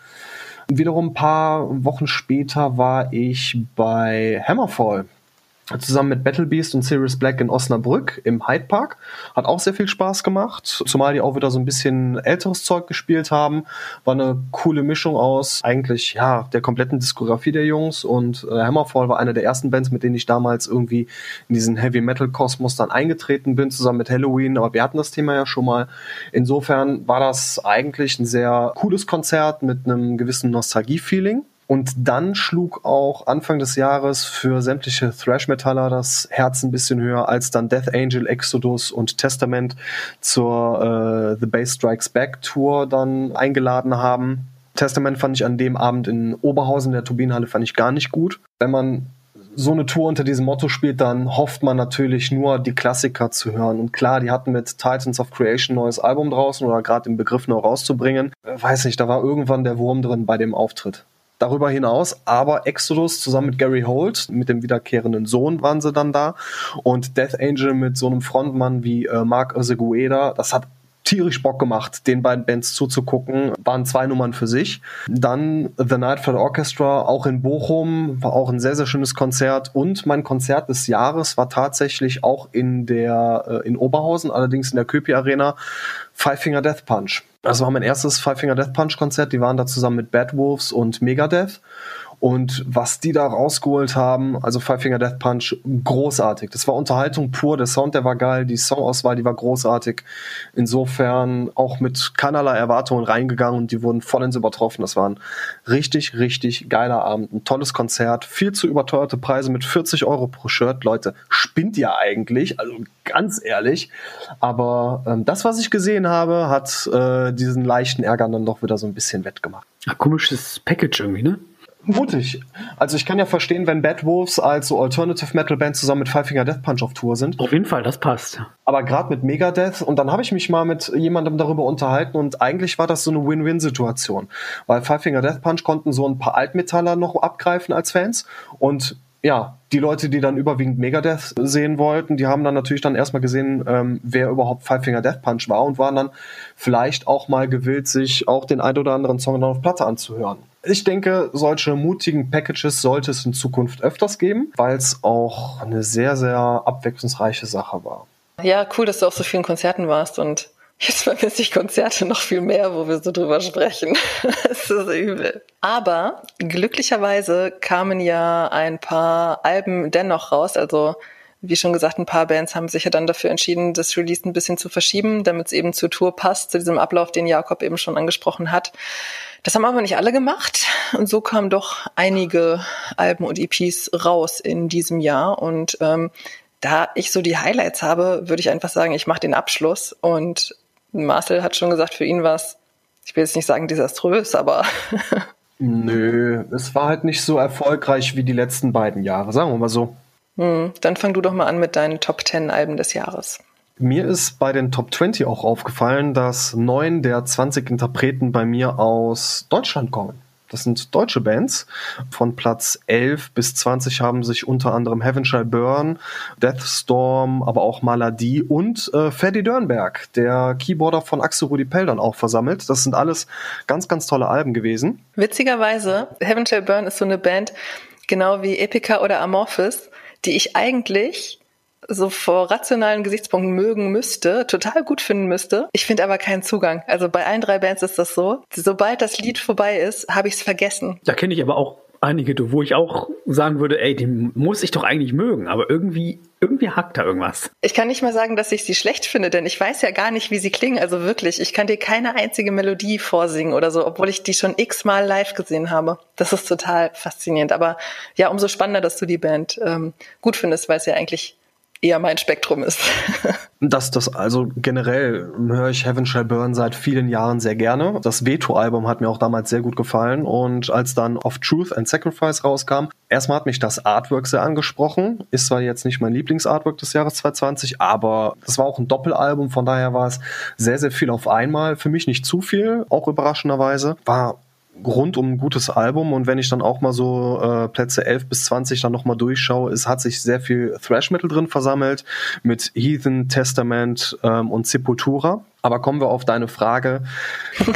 Wiederum ein paar Wochen später war ich bei Hammerfall zusammen mit Battle Beast und Sirius Black in Osnabrück im Hyde Park. Hat auch sehr viel Spaß gemacht, zumal die auch wieder so ein bisschen älteres Zeug gespielt haben. War eine coole Mischung aus eigentlich ja der kompletten Diskografie der Jungs und äh, Hammerfall war eine der ersten Bands, mit denen ich damals irgendwie in diesen Heavy Metal Kosmos dann eingetreten bin, zusammen mit Halloween, aber wir hatten das Thema ja schon mal. Insofern war das eigentlich ein sehr cooles Konzert mit einem gewissen Nostalgie-Feeling. Und dann schlug auch Anfang des Jahres für sämtliche Thrash-Metaller das Herz ein bisschen höher, als dann Death Angel, Exodus und Testament zur äh, The Bass Strikes Back Tour dann eingeladen haben. Testament fand ich an dem Abend in Oberhausen, der Turbinenhalle, fand ich gar nicht gut. Wenn man so eine Tour unter diesem Motto spielt, dann hofft man natürlich nur, die Klassiker zu hören. Und klar, die hatten mit Titans of Creation ein neues Album draußen oder gerade im Begriff noch rauszubringen. Weiß nicht, da war irgendwann der Wurm drin bei dem Auftritt. Darüber hinaus aber Exodus zusammen mit Gary Holt, mit dem wiederkehrenden Sohn waren sie dann da. Und Death Angel mit so einem Frontmann wie äh, Mark Osegueda, das hat tierisch Bock gemacht, den beiden Bands zuzugucken. Waren zwei Nummern für sich. Dann The Nightfall Orchestra, auch in Bochum, war auch ein sehr, sehr schönes Konzert. Und mein Konzert des Jahres war tatsächlich auch in der, äh, in Oberhausen, allerdings in der Köpi Arena, Five Finger Death Punch. Das war mein erstes Five Finger Death Punch Konzert. Die waren da zusammen mit Bad Wolves und Megadeth. Und was die da rausgeholt haben, also Five Finger Death Punch, großartig. Das war Unterhaltung pur. Der Sound, der war geil. Die Songauswahl, die war großartig. Insofern auch mit keinerlei Erwartungen reingegangen und die wurden vollends übertroffen. Das war ein richtig, richtig geiler Abend. Ein tolles Konzert. Viel zu überteuerte Preise mit 40 Euro pro Shirt. Leute, spinnt ihr eigentlich? Also ganz ehrlich. Aber ähm, das, was ich gesehen habe, hat äh, diesen leichten Ärger dann doch wieder so ein bisschen wettgemacht.
Ja, komisches Package irgendwie, ne?
Mutig. Also ich kann ja verstehen, wenn Bad Wolves als so Alternative Metal Band zusammen mit Five Finger Death Punch auf Tour sind.
Auf jeden Fall, das passt.
Aber gerade mit Megadeth und dann habe ich mich mal mit jemandem darüber unterhalten und eigentlich war das so eine Win-Win-Situation, weil Five Finger Death Punch konnten so ein paar Altmetaller noch abgreifen als Fans und ja, die Leute, die dann überwiegend Megadeth sehen wollten, die haben dann natürlich dann erstmal gesehen, ähm, wer überhaupt Five Finger Death Punch war und waren dann vielleicht auch mal gewillt, sich auch den ein oder anderen Song dann auf Platte anzuhören. Ich denke, solche mutigen Packages sollte es in Zukunft öfters geben, weil es auch eine sehr, sehr abwechslungsreiche Sache war.
Ja, cool, dass du auf so vielen Konzerten warst und Jetzt vermisse ich Konzerte noch viel mehr, wo wir so drüber sprechen. das ist übel. Aber glücklicherweise kamen ja ein paar Alben dennoch raus. Also wie schon gesagt, ein paar Bands haben sich ja dann dafür entschieden, das Release ein bisschen zu verschieben, damit es eben zur Tour passt, zu diesem Ablauf, den Jakob eben schon angesprochen hat. Das haben aber nicht alle gemacht und so kamen doch einige Alben und EPs raus in diesem Jahr und ähm, da ich so die Highlights habe, würde ich einfach sagen, ich mache den Abschluss und Marcel hat schon gesagt, für ihn war es, ich will jetzt nicht sagen desaströs, aber.
Nö, es war halt nicht so erfolgreich wie die letzten beiden Jahre, sagen wir mal so.
Hm, dann fang du doch mal an mit deinen Top 10 Alben des Jahres.
Mir ist bei den Top 20 auch aufgefallen, dass neun der 20 Interpreten bei mir aus Deutschland kommen. Das sind deutsche Bands. Von Platz 11 bis 20 haben sich unter anderem Heaven Shall Burn, Deathstorm, aber auch Maladie und äh, Freddy Dörnberg, der Keyboarder von Axel Rudi Peldern auch versammelt. Das sind alles ganz, ganz tolle Alben gewesen.
Witzigerweise, Heaven Shall Burn ist so eine Band, genau wie Epica oder Amorphis, die ich eigentlich so vor rationalen Gesichtspunkten mögen müsste, total gut finden müsste. Ich finde aber keinen Zugang. Also bei allen drei Bands ist das so. Sobald das Lied vorbei ist, habe ich es vergessen.
Da kenne ich aber auch einige, wo ich auch sagen würde, ey, den muss ich doch eigentlich mögen, aber irgendwie, irgendwie hackt da irgendwas.
Ich kann nicht mal sagen, dass ich sie schlecht finde, denn ich weiß ja gar nicht, wie sie klingen. Also wirklich, ich kann dir keine einzige Melodie vorsingen oder so, obwohl ich die schon x-mal live gesehen habe. Das ist total faszinierend. Aber ja, umso spannender, dass du die Band ähm, gut findest, weil es ja eigentlich eher mein Spektrum ist.
dass das also generell höre ich Heaven Shall Burn seit vielen Jahren sehr gerne. Das Veto-Album hat mir auch damals sehr gut gefallen und als dann Of Truth and Sacrifice rauskam, erstmal hat mich das Artwork sehr angesprochen. Ist zwar jetzt nicht mein Lieblingsartwork des Jahres 2020, aber das war auch ein Doppelalbum, von daher war es sehr, sehr viel auf einmal. Für mich nicht zu viel, auch überraschenderweise. War rundum ein gutes Album und wenn ich dann auch mal so äh, Plätze 11 bis 20 dann nochmal durchschaue, es hat sich sehr viel Thrash Metal drin versammelt mit Heathen, Testament ähm, und Sepultura. Aber kommen wir auf deine Frage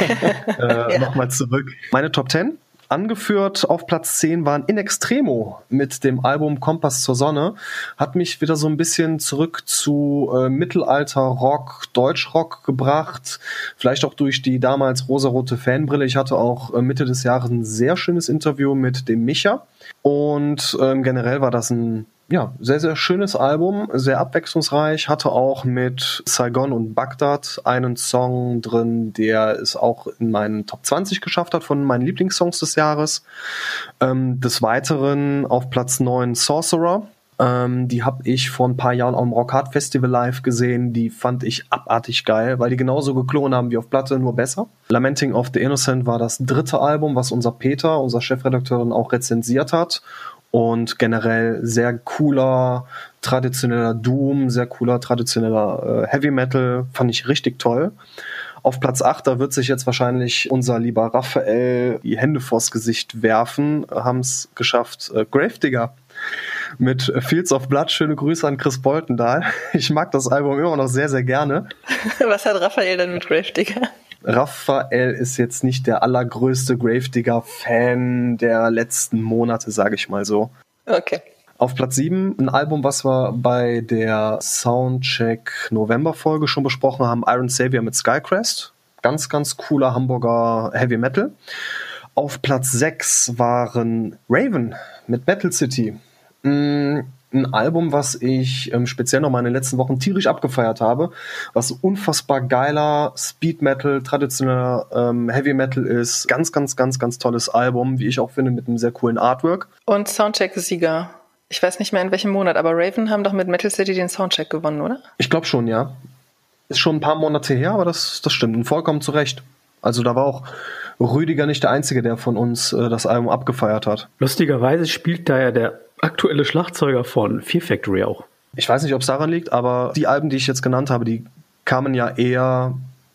äh, ja. nochmal zurück. Meine Top 10 Angeführt auf Platz 10 waren In Extremo mit dem Album Kompass zur Sonne. Hat mich wieder so ein bisschen zurück zu äh, Mittelalter-Rock, Deutschrock gebracht. Vielleicht auch durch die damals rosarote Fanbrille. Ich hatte auch äh, Mitte des Jahres ein sehr schönes Interview mit dem Micha. Und ähm, generell war das ein ja, sehr, sehr schönes Album, sehr abwechslungsreich, hatte auch mit Saigon und Bagdad einen Song drin, der es auch in meinen Top 20 geschafft hat von meinen Lieblingssongs des Jahres. Ähm, des Weiteren auf Platz 9 Sorcerer. Ähm, die habe ich vor ein paar Jahren am Hard Festival live gesehen. Die fand ich abartig geil, weil die genauso geklungen haben wie auf Platte, nur besser. Lamenting of the Innocent war das dritte Album, was unser Peter, unser Chefredakteur, auch rezensiert hat und generell sehr cooler, traditioneller Doom, sehr cooler, traditioneller äh, Heavy Metal, fand ich richtig toll. Auf Platz 8, da wird sich jetzt wahrscheinlich unser lieber Raphael die Hände vors Gesicht werfen, haben es geschafft, äh, Gravedigger mit Fields of Blood. Schöne Grüße an Chris Boltendahl. Ich mag das Album immer noch sehr, sehr gerne.
Was hat Raphael denn mit Gravedigger?
Raphael ist jetzt nicht der allergrößte Gravedigger-Fan der letzten Monate, sage ich mal so.
Okay.
Auf Platz 7 ein Album, was wir bei der Soundcheck November Folge schon besprochen haben, Iron Savior mit Skycrest. Ganz, ganz cooler Hamburger Heavy Metal. Auf Platz 6 waren Raven mit Metal City. Ein Album, was ich ähm, speziell noch mal in den letzten Wochen tierisch abgefeiert habe, was unfassbar geiler Speed Metal, traditioneller ähm, Heavy Metal ist. Ganz, ganz, ganz, ganz tolles Album, wie ich auch finde, mit einem sehr coolen Artwork.
Und Soundcheck-Sieger. Ich weiß nicht mehr in welchem Monat, aber Raven haben doch mit Metal City den Soundcheck gewonnen, oder?
Ich glaube schon, ja. Ist schon ein paar Monate her, aber das, das stimmt. Und vollkommen zu Recht. Also da war auch Rüdiger nicht der Einzige, der von uns äh, das Album abgefeiert hat.
Lustigerweise spielt da ja der aktuelle Schlagzeuger von Fear Factory auch.
Ich weiß nicht, ob es daran liegt, aber die Alben, die ich jetzt genannt habe, die kamen ja eher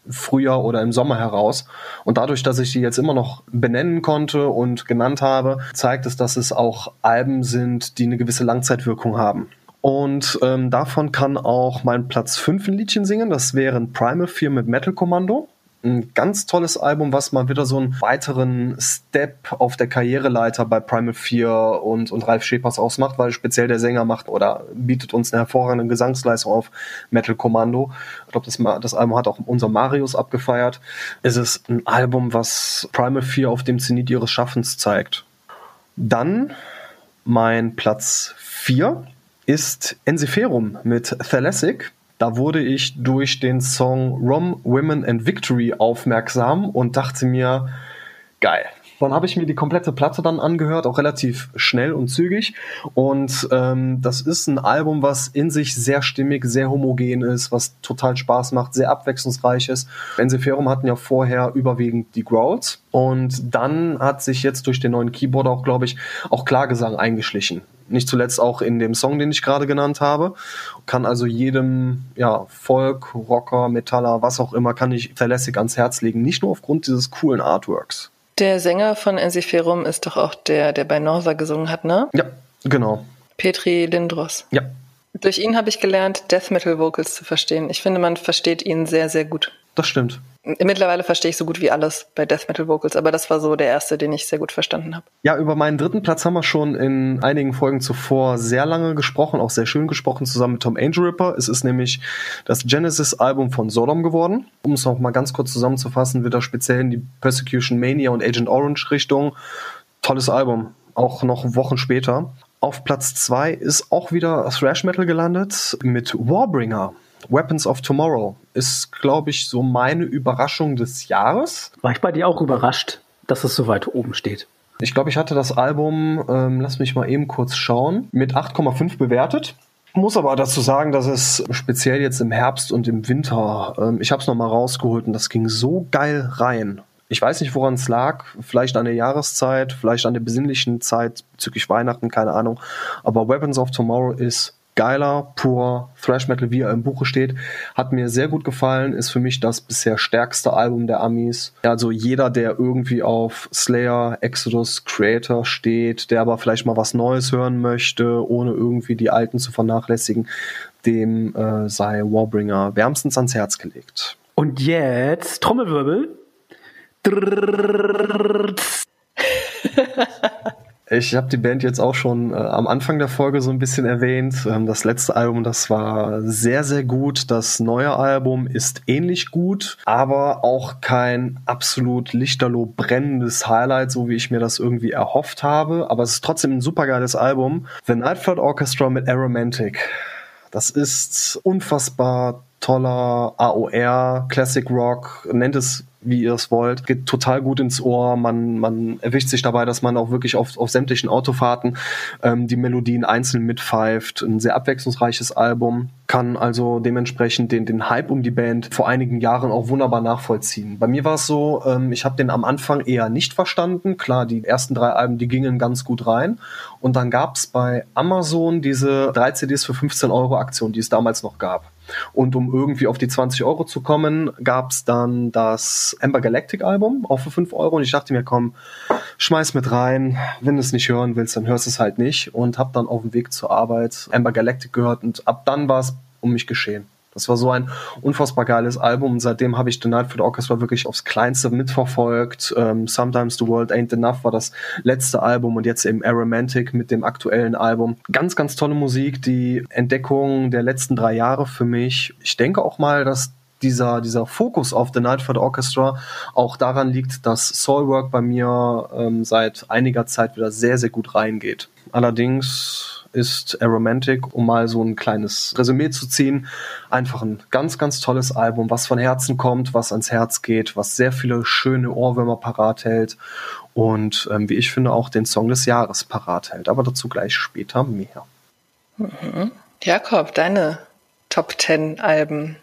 Frühjahr oder im Sommer heraus. Und dadurch, dass ich die jetzt immer noch benennen konnte und genannt habe, zeigt es, dass es auch Alben sind, die eine gewisse Langzeitwirkung haben. Und ähm, davon kann auch mein Platz 5 ein Liedchen singen. Das wäre ein Primal 4 mit Metal Kommando ein ganz tolles Album, was mal wieder so einen weiteren Step auf der Karriereleiter bei Primal 4 und, und Ralf Schepers ausmacht, weil speziell der Sänger macht oder bietet uns eine hervorragende Gesangsleistung auf Metal Commando. Ich glaube, das, das Album hat auch unser Marius abgefeiert. Es ist ein Album, was Primal 4 auf dem Zenit ihres Schaffens zeigt. Dann mein Platz 4 ist Ensiferum mit Thalassic. Da wurde ich durch den Song Rom, Women and Victory aufmerksam und dachte mir, geil. Dann habe ich mir die komplette Platte dann angehört, auch relativ schnell und zügig. Und ähm, das ist ein Album, was in sich sehr stimmig, sehr homogen ist, was total Spaß macht, sehr abwechslungsreich ist. Ensiferum hatten ja vorher überwiegend die Growls. Und dann hat sich jetzt durch den neuen Keyboard auch, glaube ich, auch Klagesang eingeschlichen Nicht zuletzt auch in dem Song, den ich gerade genannt habe. Kann also jedem, ja, Folk, Rocker, Metaller, was auch immer, kann ich verlässlich ans Herz legen. Nicht nur aufgrund dieses coolen Artworks.
Der Sänger von Ensiferum ist doch auch der, der bei Norsa gesungen hat, ne?
Ja, genau.
Petri Lindros.
Ja.
Durch ihn habe ich gelernt, Death Metal Vocals zu verstehen. Ich finde, man versteht ihn sehr, sehr gut.
Das stimmt.
Mittlerweile verstehe ich so gut wie alles bei Death Metal Vocals, aber das war so der erste, den ich sehr gut verstanden habe.
Ja, über meinen dritten Platz haben wir schon in einigen Folgen zuvor sehr lange gesprochen, auch sehr schön gesprochen, zusammen mit Tom Angel Ripper. Es ist nämlich das Genesis-Album von Sodom geworden. Um es noch mal ganz kurz zusammenzufassen, wird er speziell in die Persecution Mania und Agent Orange Richtung. Tolles Album, auch noch Wochen später. Auf Platz zwei ist auch wieder Thrash Metal gelandet mit Warbringer. Weapons of Tomorrow ist, glaube ich, so meine Überraschung des Jahres.
War ich bei dir auch überrascht, dass es so weit oben steht?
Ich glaube, ich hatte das Album, ähm, lass mich mal eben kurz schauen, mit 8,5 bewertet. Muss aber dazu sagen, dass es speziell jetzt im Herbst und im Winter, ähm, ich habe es nochmal rausgeholt und das ging so geil rein. Ich weiß nicht, woran es lag. Vielleicht an der Jahreszeit, vielleicht an der besinnlichen Zeit bezüglich Weihnachten, keine Ahnung. Aber Weapons of Tomorrow ist geiler, pur Thrash Metal, wie er im Buche steht. Hat mir sehr gut gefallen, ist für mich das bisher stärkste Album der Amis. Also jeder, der irgendwie auf Slayer, Exodus, Creator steht, der aber vielleicht mal was Neues hören möchte, ohne irgendwie die alten zu vernachlässigen, dem äh, sei Warbringer wärmstens ans Herz gelegt.
Und jetzt Trommelwirbel.
Ich habe die Band jetzt auch schon äh, am Anfang der Folge so ein bisschen erwähnt. Ähm, das letzte Album, das war sehr, sehr gut. Das neue Album ist ähnlich gut, aber auch kein absolut lichterloh brennendes Highlight, so wie ich mir das irgendwie erhofft habe. Aber es ist trotzdem ein supergeiles Album. The Nightflight Orchestra mit Aromantic. Das ist unfassbar toller AOR, Classic Rock, nennt es wie ihr es wollt. Geht total gut ins Ohr. Man, man erwischt sich dabei, dass man auch wirklich auf, auf sämtlichen Autofahrten ähm, die Melodien einzeln mitpfeift. Ein sehr abwechslungsreiches Album. Kann also dementsprechend den, den Hype um die Band vor einigen Jahren auch wunderbar nachvollziehen. Bei mir war es so, ähm, ich habe den am Anfang eher nicht verstanden. Klar, die ersten drei Alben, die gingen ganz gut rein. Und dann gab es bei Amazon diese drei CDs für 15 Euro Aktion, die es damals noch gab. Und um irgendwie auf die 20 Euro zu kommen, gab es dann das Ember Galactic Album, auch für 5 Euro. Und ich dachte mir, komm, schmeiß mit rein. Wenn du es nicht hören willst, dann hörst du es halt nicht. Und habe dann auf dem Weg zur Arbeit Ember Galactic gehört. Und ab dann war es um mich geschehen. Das war so ein unfassbar geiles Album und seitdem habe ich The Night for the Orchestra wirklich aufs Kleinste mitverfolgt. Ähm, Sometimes the World Ain't Enough war das letzte Album und jetzt eben Aromantic mit dem aktuellen Album. Ganz, ganz tolle Musik, die Entdeckung der letzten drei Jahre für mich. Ich denke auch mal, dass dieser, dieser Fokus auf The Night for the Orchestra auch daran liegt, dass Soulwork bei mir ähm, seit einiger Zeit wieder sehr, sehr gut reingeht. Allerdings ist Aromantic, um mal so ein kleines Resümee zu ziehen. Einfach ein ganz, ganz tolles Album, was von Herzen kommt, was ans Herz geht, was sehr viele schöne Ohrwürmer parat hält und ähm, wie ich finde auch den Song des Jahres parat hält. Aber dazu gleich später mehr.
Mhm. Jakob, deine Top 10 Alben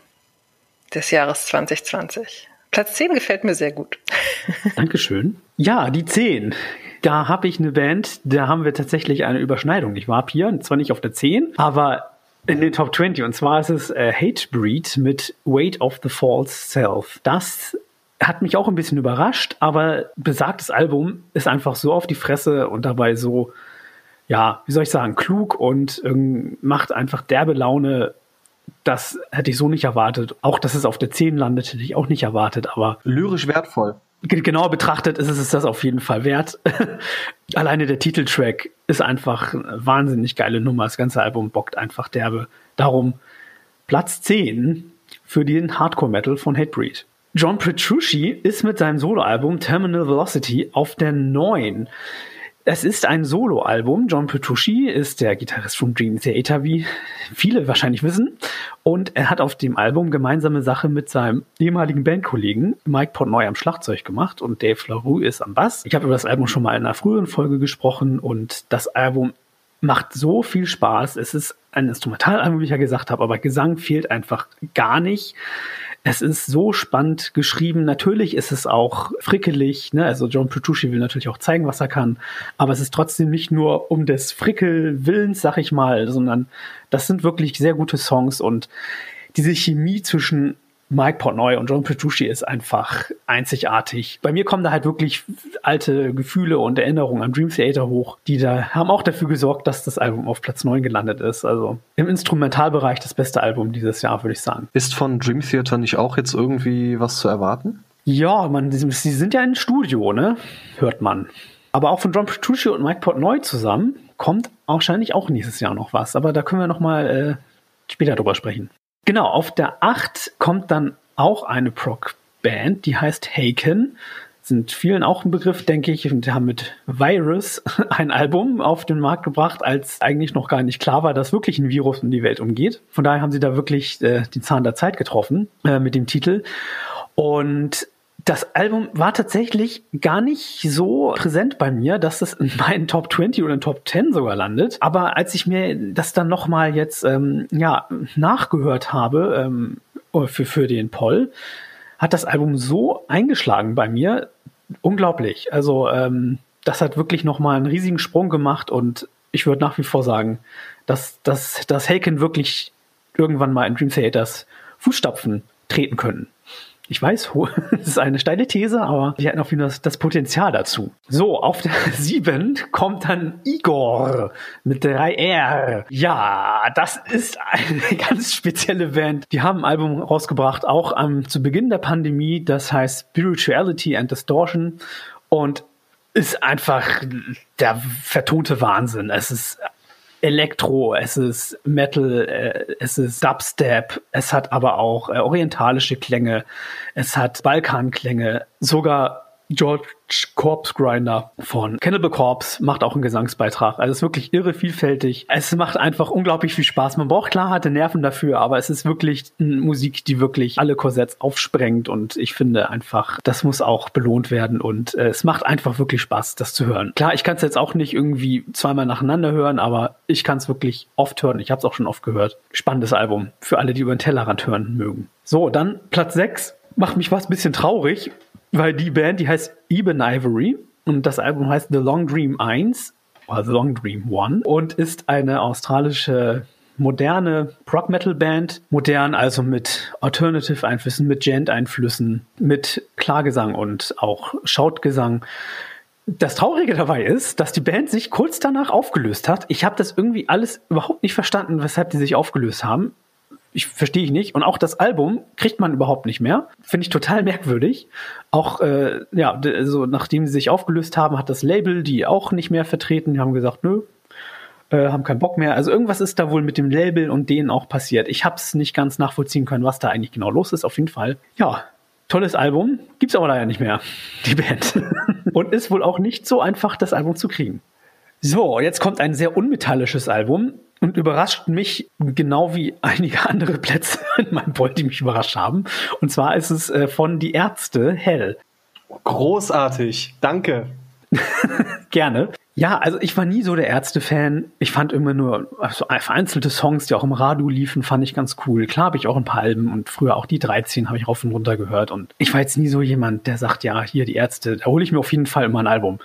des Jahres 2020. Platz 10 gefällt mir sehr gut.
Dankeschön. Ja, die 10 da habe ich eine Band, da haben wir tatsächlich eine Überschneidung. Ich war hier, zwar nicht auf der 10, aber in den Top 20. Und zwar ist es äh, Hatebreed mit Weight of the False Self. Das hat mich auch ein bisschen überrascht, aber besagtes Album ist einfach so auf die Fresse und dabei so, ja, wie soll ich sagen, klug und ähm, macht einfach derbe Laune. Das hätte ich so nicht erwartet. Auch, dass es auf der 10 landet, hätte ich auch nicht erwartet, aber.
Lyrisch wertvoll
genauer betrachtet ist es das auf jeden Fall wert. Alleine der Titeltrack ist einfach wahnsinnig geile Nummer. Das ganze Album bockt einfach derbe. Darum Platz 10 für den Hardcore Metal von Hatebreed. John Petrucci ist mit seinem Soloalbum Terminal Velocity auf der 9. Es ist ein Soloalbum. John Petrucci ist der Gitarrist von Dream Theater, wie viele wahrscheinlich wissen. Und er hat auf dem Album gemeinsame Sache mit seinem ehemaligen Bandkollegen Mike Portnoy am Schlagzeug gemacht und Dave LaRue ist am Bass. Ich habe über das Album schon mal in einer früheren Folge gesprochen und das Album macht so viel Spaß. Es ist ein Instrumentalalbum, wie ich ja gesagt habe, aber Gesang fehlt einfach gar nicht. Es ist so spannend geschrieben. Natürlich ist es auch frickelig. Ne? Also John Petrucci will natürlich auch zeigen, was er kann. Aber es ist trotzdem nicht nur um des Frickelwillens, sag ich mal, sondern das sind wirklich sehr gute Songs und diese Chemie zwischen Mike Portnoy und John Petrucci ist einfach einzigartig. Bei mir kommen da halt wirklich alte Gefühle und Erinnerungen an Dream Theater hoch, die da haben auch dafür gesorgt, dass das Album auf Platz 9 gelandet ist. Also im Instrumentalbereich das beste Album dieses Jahr, würde ich sagen.
Ist von Dream Theater nicht auch jetzt irgendwie was zu erwarten?
Ja, man, sie sind ja ein Studio, ne? Hört man. Aber auch von John Petrucci und Mike Portnoy zusammen kommt wahrscheinlich auch nächstes Jahr noch was. Aber da können wir noch mal äh, später drüber sprechen. Genau, auf der 8 kommt dann auch eine Proc-Band, die heißt Haken. Sind vielen auch ein Begriff, denke ich. Und die haben mit Virus ein Album auf den Markt gebracht, als eigentlich noch gar nicht klar war, dass wirklich ein Virus um die Welt umgeht. Von daher haben sie da wirklich äh, den Zahn der Zeit getroffen äh, mit dem Titel. Und das Album war tatsächlich gar nicht so präsent bei mir, dass es in meinen Top 20 oder in Top 10 sogar landet. Aber als ich mir das dann nochmal jetzt ähm, ja, nachgehört habe ähm, für, für den Poll, hat das Album so eingeschlagen bei mir. Unglaublich. Also ähm, das hat wirklich nochmal einen riesigen Sprung gemacht und ich würde nach wie vor sagen, dass, dass, dass Haken wirklich irgendwann mal in Dream Theaters Fußstapfen treten können. Ich weiß, das ist eine steile These, aber die hatten auf jeden Fall das, das Potenzial dazu. So, auf der 7 kommt dann Igor mit 3R. Ja, das ist eine ganz spezielle Band. Die haben ein Album rausgebracht, auch am, zu Beginn der Pandemie, das heißt Spirituality and Distortion und ist einfach der vertonte Wahnsinn. Es ist Elektro, es ist Metal, äh, es ist Dubstep, es hat aber auch äh, orientalische Klänge, es hat Balkanklänge, sogar George Corpse Grinder von Cannibal Corpse macht auch einen Gesangsbeitrag. Also es ist wirklich irre vielfältig. Es macht einfach unglaublich viel Spaß. Man braucht klar harte Nerven dafür, aber es ist wirklich Musik, die wirklich alle Korsetts aufsprengt und ich finde einfach, das muss auch belohnt werden und äh, es macht einfach wirklich Spaß, das zu hören. Klar, ich kann es jetzt auch nicht irgendwie zweimal nacheinander hören, aber ich kann es wirklich oft hören. Ich habe es auch schon oft gehört. Spannendes Album für alle, die über den Tellerrand hören mögen. So, dann Platz 6 macht mich was bisschen traurig, weil die Band, die heißt Eben Ivory und das Album heißt The Long Dream 1 oder The Long Dream 1 und ist eine australische moderne Prog Metal Band. Modern also mit Alternative Einflüssen, mit Gent Einflüssen, mit Klagesang und auch Schautgesang. Das Traurige dabei ist, dass die Band sich kurz danach aufgelöst hat. Ich habe das irgendwie alles überhaupt nicht verstanden, weshalb die sich aufgelöst haben ich verstehe ich nicht. Und auch das Album kriegt man überhaupt nicht mehr. Finde ich total merkwürdig. Auch, äh, ja, also nachdem sie sich aufgelöst haben, hat das Label die auch nicht mehr vertreten. Die haben gesagt, nö, äh, haben keinen Bock mehr. Also irgendwas ist da wohl mit dem Label und denen auch passiert. Ich habe es nicht ganz nachvollziehen können, was da eigentlich genau los ist. Auf jeden Fall, ja, tolles Album. Gibt's aber leider nicht mehr, die Band. und ist wohl auch nicht so einfach, das Album zu kriegen. So, jetzt kommt ein sehr unmetallisches Album und überrascht mich genau wie einige andere Plätze in meinem Poll, die mich überrascht haben. Und zwar ist es äh, von Die Ärzte Hell.
Großartig, danke.
Gerne. Ja, also ich war nie so der Ärzte-Fan. Ich fand immer nur also vereinzelte Songs, die auch im Radio liefen, fand ich ganz cool. Klar habe ich auch ein paar Alben und früher auch die 13 habe ich rauf und runter gehört. Und ich war jetzt nie so jemand, der sagt, ja, hier die Ärzte, da hole ich mir auf jeden Fall immer ein Album.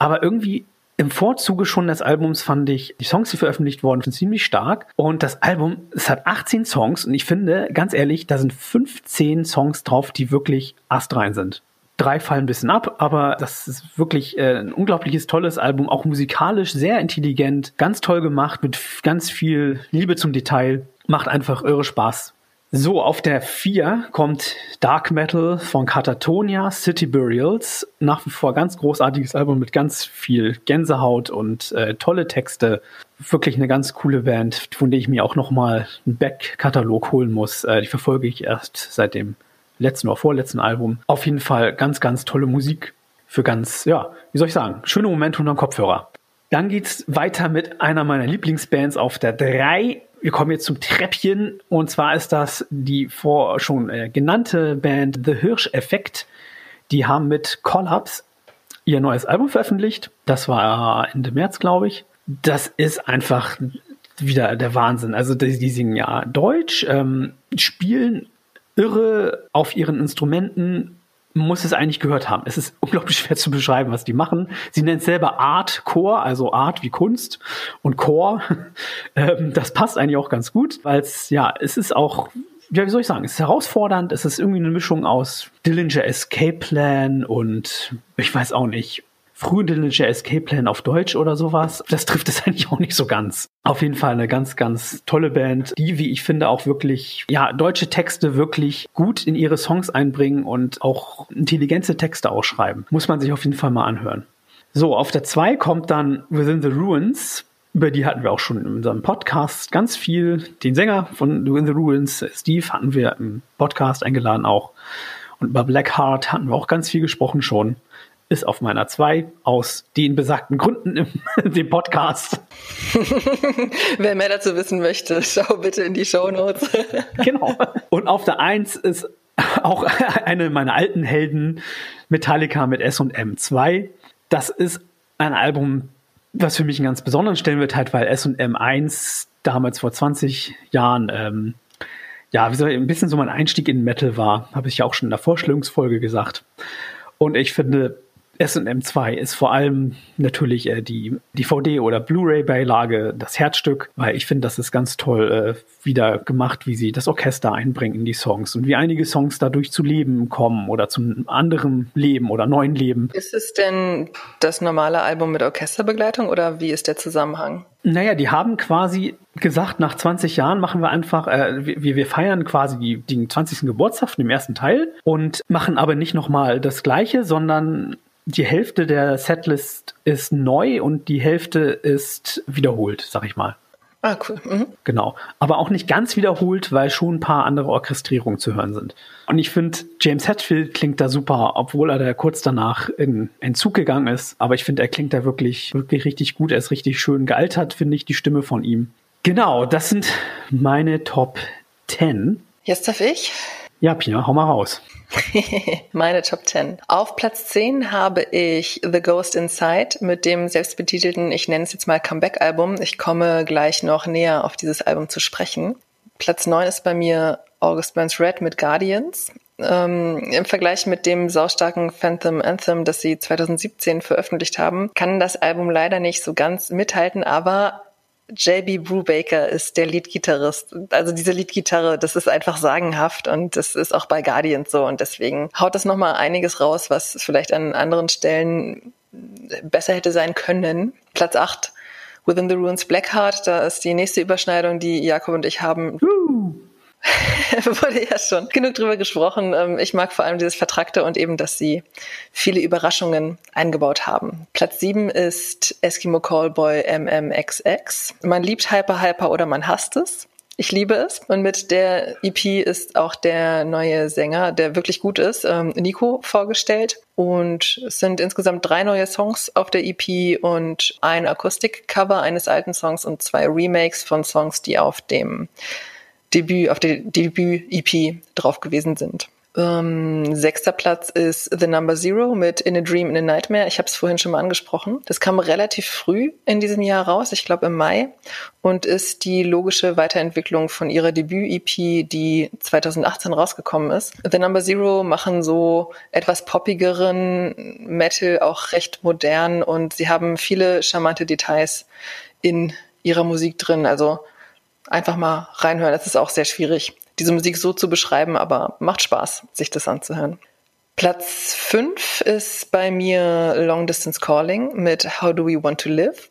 Aber irgendwie im Vorzuge schon des Albums fand ich die Songs, die veröffentlicht worden sind, ziemlich stark. Und das Album, es hat 18 Songs und ich finde, ganz ehrlich, da sind 15 Songs drauf, die wirklich astrein sind. Drei fallen ein bisschen ab, aber das ist wirklich äh, ein unglaubliches, tolles Album, auch musikalisch sehr intelligent, ganz toll gemacht, mit ganz viel Liebe zum Detail, macht einfach irre Spaß. So, auf der 4 kommt Dark Metal von Katatonia, City Burials. Nach wie vor ganz großartiges Album mit ganz viel Gänsehaut und äh, tolle Texte. Wirklich eine ganz coole Band, von der ich mir auch nochmal einen Back-Katalog holen muss. Äh, die verfolge ich erst seit dem letzten oder vorletzten Album. Auf jeden Fall ganz, ganz tolle Musik für ganz, ja, wie soll ich sagen, schöne Momente unterm Kopfhörer. Dann geht's weiter mit einer meiner Lieblingsbands auf der 3 wir kommen jetzt zum Treppchen und zwar ist das die vor schon äh, genannte Band The Hirsch Effekt. Die haben mit Collapse ihr neues Album veröffentlicht. Das war Ende März, glaube ich. Das ist einfach wieder der Wahnsinn. Also die, die singen ja Deutsch, ähm, spielen irre auf ihren Instrumenten muss es eigentlich gehört haben. Es ist unglaublich schwer zu beschreiben, was die machen. Sie nennt es selber Art Core, also Art wie Kunst und Core. Ähm, das passt eigentlich auch ganz gut, weil es, ja, es ist auch, ja, wie soll ich sagen, es ist herausfordernd. Es ist irgendwie eine Mischung aus Dillinger Escape Plan und ich weiß auch nicht, frühen Dillinger Escape Plan auf Deutsch oder sowas. Das trifft es eigentlich auch nicht so ganz. Auf jeden Fall eine ganz, ganz tolle Band, die, wie ich finde, auch wirklich, ja, deutsche Texte wirklich gut in ihre Songs einbringen und auch intelligente Texte ausschreiben. Muss man sich auf jeden Fall mal anhören. So, auf der 2 kommt dann Within the Ruins. Über die hatten wir auch schon in unserem Podcast ganz viel. Den Sänger von Within the Ruins, Steve, hatten wir im Podcast eingeladen auch. Und über Blackheart hatten wir auch ganz viel gesprochen schon ist auf meiner 2 aus den besagten Gründen im dem Podcast.
Wer mehr dazu wissen möchte, schau bitte in die Show Notes.
genau. Und auf der 1 ist auch eine meiner alten Helden, Metallica mit S&M 2. Das ist ein Album, was für mich einen ganz besonderen Stellenwert hat, weil S&M 1 damals vor 20 Jahren ähm, ja, wie soll ich, ein bisschen so mein Einstieg in Metal war, habe ich ja auch schon in der Vorstellungsfolge gesagt. Und ich finde, SM2 ist vor allem natürlich äh, die DVD- oder Blu-ray-Beilage, das Herzstück, weil ich finde, das ist ganz toll äh, wieder gemacht, wie sie das Orchester einbringen in die Songs und wie einige Songs dadurch zu Leben kommen oder zum anderen Leben oder neuen Leben.
Ist es denn das normale Album mit Orchesterbegleitung oder wie ist der Zusammenhang?
Naja, die haben quasi gesagt, nach 20 Jahren machen wir einfach, äh, wir, wir feiern quasi die, den 20. Geburtstag von dem ersten Teil und machen aber nicht nochmal das gleiche, sondern die Hälfte der Setlist ist neu und die Hälfte ist wiederholt, sag ich mal.
Ah, cool. Mhm.
Genau. Aber auch nicht ganz wiederholt, weil schon ein paar andere Orchestrierungen zu hören sind. Und ich finde, James Hetfield klingt da super, obwohl er da kurz danach in Entzug gegangen ist. Aber ich finde, er klingt da wirklich, wirklich richtig gut. Er ist richtig schön gealtert, finde ich, die Stimme von ihm. Genau, das sind meine Top 10.
Jetzt darf ich.
Ja, Pina, hau mal raus.
Meine Top 10. Auf Platz 10 habe ich The Ghost Inside mit dem selbstbetitelten, ich nenne es jetzt mal Comeback-Album. Ich komme gleich noch näher auf dieses Album zu sprechen. Platz 9 ist bei mir August Burns Red mit Guardians. Ähm, Im Vergleich mit dem saustarken Phantom Anthem, das sie 2017 veröffentlicht haben, kann das Album leider nicht so ganz mithalten, aber JB Brubaker ist der Leadgitarrist. Also diese Leadgitarre, das ist einfach sagenhaft und das ist auch bei Guardians so und deswegen haut das nochmal einiges raus, was vielleicht an anderen Stellen besser hätte sein können. Platz 8, Within the Ruins Blackheart, da ist die nächste Überschneidung, die Jakob und ich haben. Uh. wurde ja schon genug drüber gesprochen. Ähm, ich mag vor allem dieses Vertrackte und eben, dass sie viele Überraschungen eingebaut haben. Platz sieben ist Eskimo Callboy MMXX. Man liebt Hyper Hyper oder man hasst es. Ich liebe es. Und mit der EP ist auch der neue Sänger, der wirklich gut ist, ähm, Nico, vorgestellt. Und es sind insgesamt drei neue Songs auf der EP und ein Akustikcover eines alten Songs und zwei Remakes von Songs, die auf dem Debüt, auf der Debüt-EP drauf gewesen sind. Ähm, sechster Platz ist The Number Zero mit In a Dream, in a Nightmare. Ich habe es vorhin schon mal angesprochen. Das kam relativ früh in diesem Jahr raus, ich glaube im Mai, und ist die logische Weiterentwicklung von ihrer Debüt-EP, die 2018 rausgekommen ist. The Number Zero machen so etwas poppigeren Metal, auch recht modern, und sie haben viele charmante Details in ihrer Musik drin. Also einfach mal reinhören. Es ist auch sehr schwierig, diese Musik so zu beschreiben, aber macht Spaß, sich das anzuhören. Platz 5 ist bei mir Long Distance Calling mit How Do We Want to Live.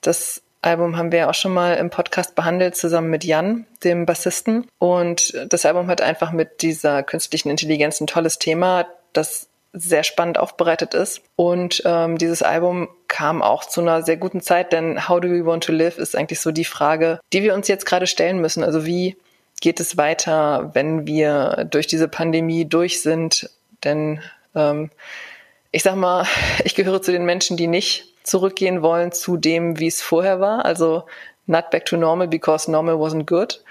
Das Album haben wir ja auch schon mal im Podcast behandelt, zusammen mit Jan, dem Bassisten. Und das Album hat einfach mit dieser künstlichen Intelligenz ein tolles Thema, das sehr spannend aufbereitet ist. Und ähm, dieses Album kam auch zu einer sehr guten Zeit, denn How do we want to live ist eigentlich so die Frage, die wir uns jetzt gerade stellen müssen. Also wie geht es weiter, wenn wir durch diese Pandemie durch sind? Denn ähm, ich sag mal, ich gehöre zu den Menschen, die nicht zurückgehen wollen zu dem, wie es vorher war. Also not back to normal because normal wasn't good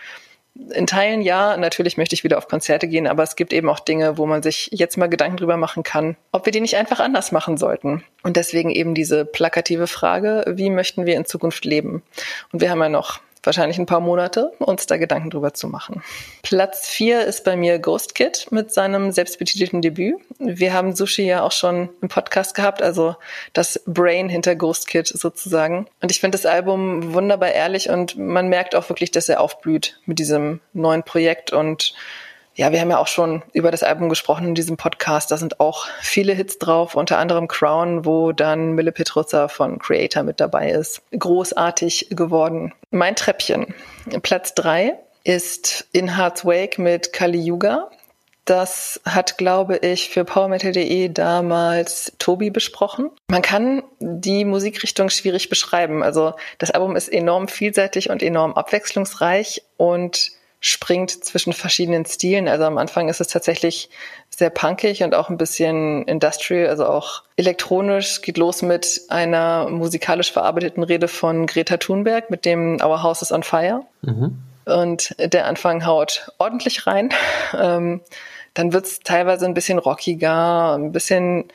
in Teilen ja, natürlich möchte ich wieder auf Konzerte gehen, aber es gibt eben auch Dinge, wo man sich jetzt mal Gedanken drüber machen kann, ob wir die nicht einfach anders machen sollten. Und deswegen eben diese plakative Frage, wie möchten wir in Zukunft leben? Und wir haben ja noch wahrscheinlich ein paar Monate, uns da Gedanken drüber zu machen. Platz vier ist bei mir Ghost Kid mit seinem selbstbetitelten Debüt. Wir haben Sushi ja auch schon im Podcast gehabt, also das Brain hinter Ghost Kid sozusagen. Und ich finde das Album wunderbar ehrlich und man merkt auch wirklich, dass er aufblüht mit diesem neuen Projekt und ja, wir haben ja auch schon über das Album gesprochen in diesem Podcast. Da sind auch viele Hits drauf, unter anderem Crown, wo dann Mille Petruzza von Creator mit dabei ist. Großartig geworden. Mein Treppchen. Platz drei ist In Heart's Wake mit Kali Yuga. Das hat, glaube ich, für PowerMetal.de damals Tobi besprochen. Man kann die Musikrichtung schwierig beschreiben. Also das Album ist enorm vielseitig und enorm abwechslungsreich und springt zwischen verschiedenen Stilen. Also am Anfang ist es tatsächlich sehr punkig und auch ein bisschen industrial, also auch elektronisch. Geht los mit einer musikalisch verarbeiteten Rede von Greta Thunberg mit dem Our House is on Fire. Mhm. Und der Anfang haut ordentlich rein. Ähm, dann wird's teilweise ein bisschen rockiger, ein bisschen,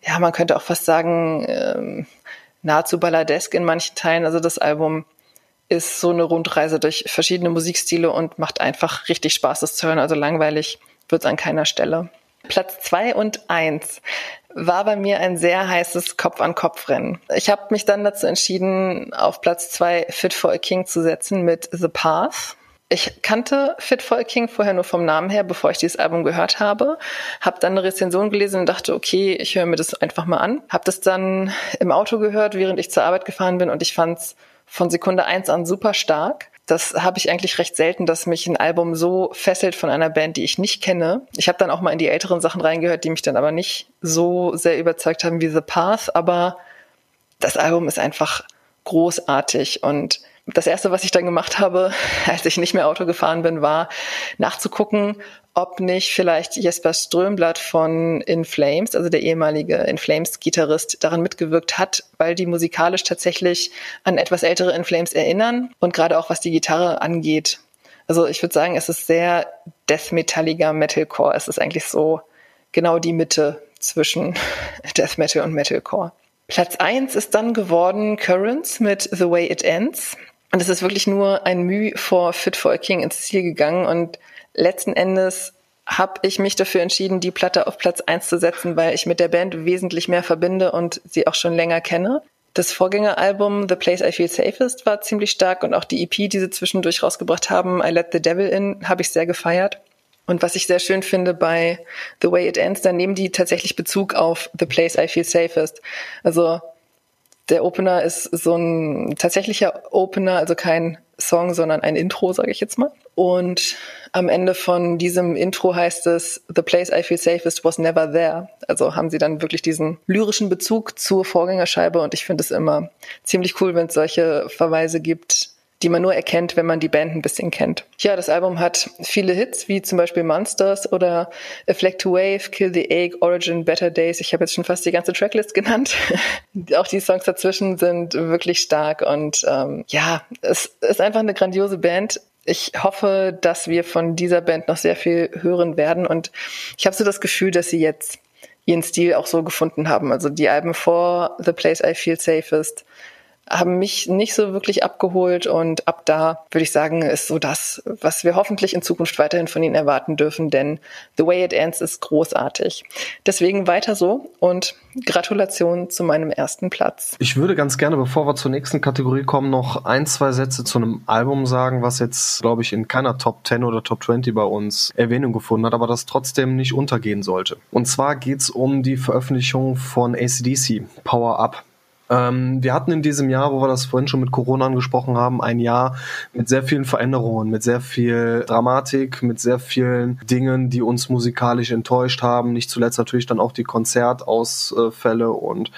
ja, man könnte auch fast sagen, ähm, nahezu balladesk in manchen Teilen. Also das Album ist so eine Rundreise durch verschiedene Musikstile und macht einfach richtig Spaß, das zu hören. Also langweilig wird es an keiner Stelle. Platz zwei und eins war bei mir ein sehr heißes Kopf-an-Kopf-Rennen. Ich habe mich dann dazu entschieden, auf Platz zwei Fit for a King zu setzen mit The Path. Ich kannte Fit for a King vorher nur vom Namen her, bevor ich dieses Album gehört habe. Habe dann eine Rezension gelesen und dachte, okay, ich höre mir das einfach mal an. Habe das dann im Auto gehört, während ich zur Arbeit gefahren bin und ich fand's von Sekunde eins an super stark. Das habe ich eigentlich recht selten, dass mich ein Album so fesselt von einer Band, die ich nicht kenne. Ich habe dann auch mal in die älteren Sachen reingehört, die mich dann aber nicht so sehr überzeugt haben wie The Path. Aber das Album ist einfach großartig und das erste, was ich dann gemacht habe, als ich nicht mehr Auto gefahren bin, war nachzugucken, ob nicht vielleicht Jesper Strömblatt von In Flames, also der ehemalige In Flames Gitarrist, daran mitgewirkt hat, weil die musikalisch tatsächlich an etwas ältere In Flames erinnern und gerade auch was die Gitarre angeht. Also ich würde sagen, es ist sehr death metalliger Metalcore. Es ist eigentlich so genau die Mitte zwischen Death Metal und Metalcore. Platz eins ist dann geworden Currents mit The Way It Ends. Und es ist wirklich nur ein Mühe vor Fit for a King ins Ziel gegangen und letzten Endes habe ich mich dafür entschieden, die Platte auf Platz eins zu setzen, weil ich mit der Band wesentlich mehr verbinde und sie auch schon länger kenne. Das Vorgängeralbum The Place I Feel Safest war ziemlich stark und auch die EP, die sie zwischendurch rausgebracht haben, I Let the Devil In, habe ich sehr gefeiert. Und was ich sehr schön finde bei The Way It Ends, dann nehmen die tatsächlich Bezug auf The Place I Feel Safest. Also der Opener ist so ein tatsächlicher Opener, also kein Song, sondern ein Intro, sage ich jetzt mal. Und am Ende von diesem Intro heißt es, The place I feel safest was never there. Also haben sie dann wirklich diesen lyrischen Bezug zur Vorgängerscheibe und ich finde es immer ziemlich cool, wenn es solche Verweise gibt, die man nur erkennt, wenn man die Band ein bisschen kennt. Ja, das Album hat viele Hits, wie zum Beispiel Monsters oder A Flag to Wave, Kill the Egg, Origin, Better Days. Ich habe jetzt schon fast die ganze Tracklist genannt. Auch die Songs dazwischen sind wirklich stark und ähm, ja, es ist einfach eine grandiose Band. Ich hoffe, dass wir von dieser Band noch sehr viel hören werden und ich habe so das Gefühl, dass sie jetzt ihren Stil auch so gefunden haben. Also die Alben vor The Place I Feel Safest haben mich nicht so wirklich abgeholt und ab da würde ich sagen, ist so das, was wir hoffentlich in Zukunft weiterhin von ihnen erwarten dürfen, denn The Way It Ends ist großartig. Deswegen weiter so und Gratulation zu meinem ersten Platz.
Ich würde ganz gerne, bevor wir zur nächsten Kategorie kommen, noch ein, zwei Sätze zu einem Album sagen, was jetzt, glaube ich, in keiner Top 10 oder Top 20 bei uns Erwähnung gefunden hat, aber das trotzdem nicht untergehen sollte. Und zwar geht's um die Veröffentlichung von ACDC, Power Up. Ähm, wir hatten in diesem Jahr, wo wir das vorhin schon mit Corona angesprochen haben, ein Jahr mit sehr vielen Veränderungen, mit sehr viel Dramatik, mit sehr vielen Dingen, die uns musikalisch enttäuscht haben. Nicht zuletzt natürlich dann auch die Konzertausfälle. Und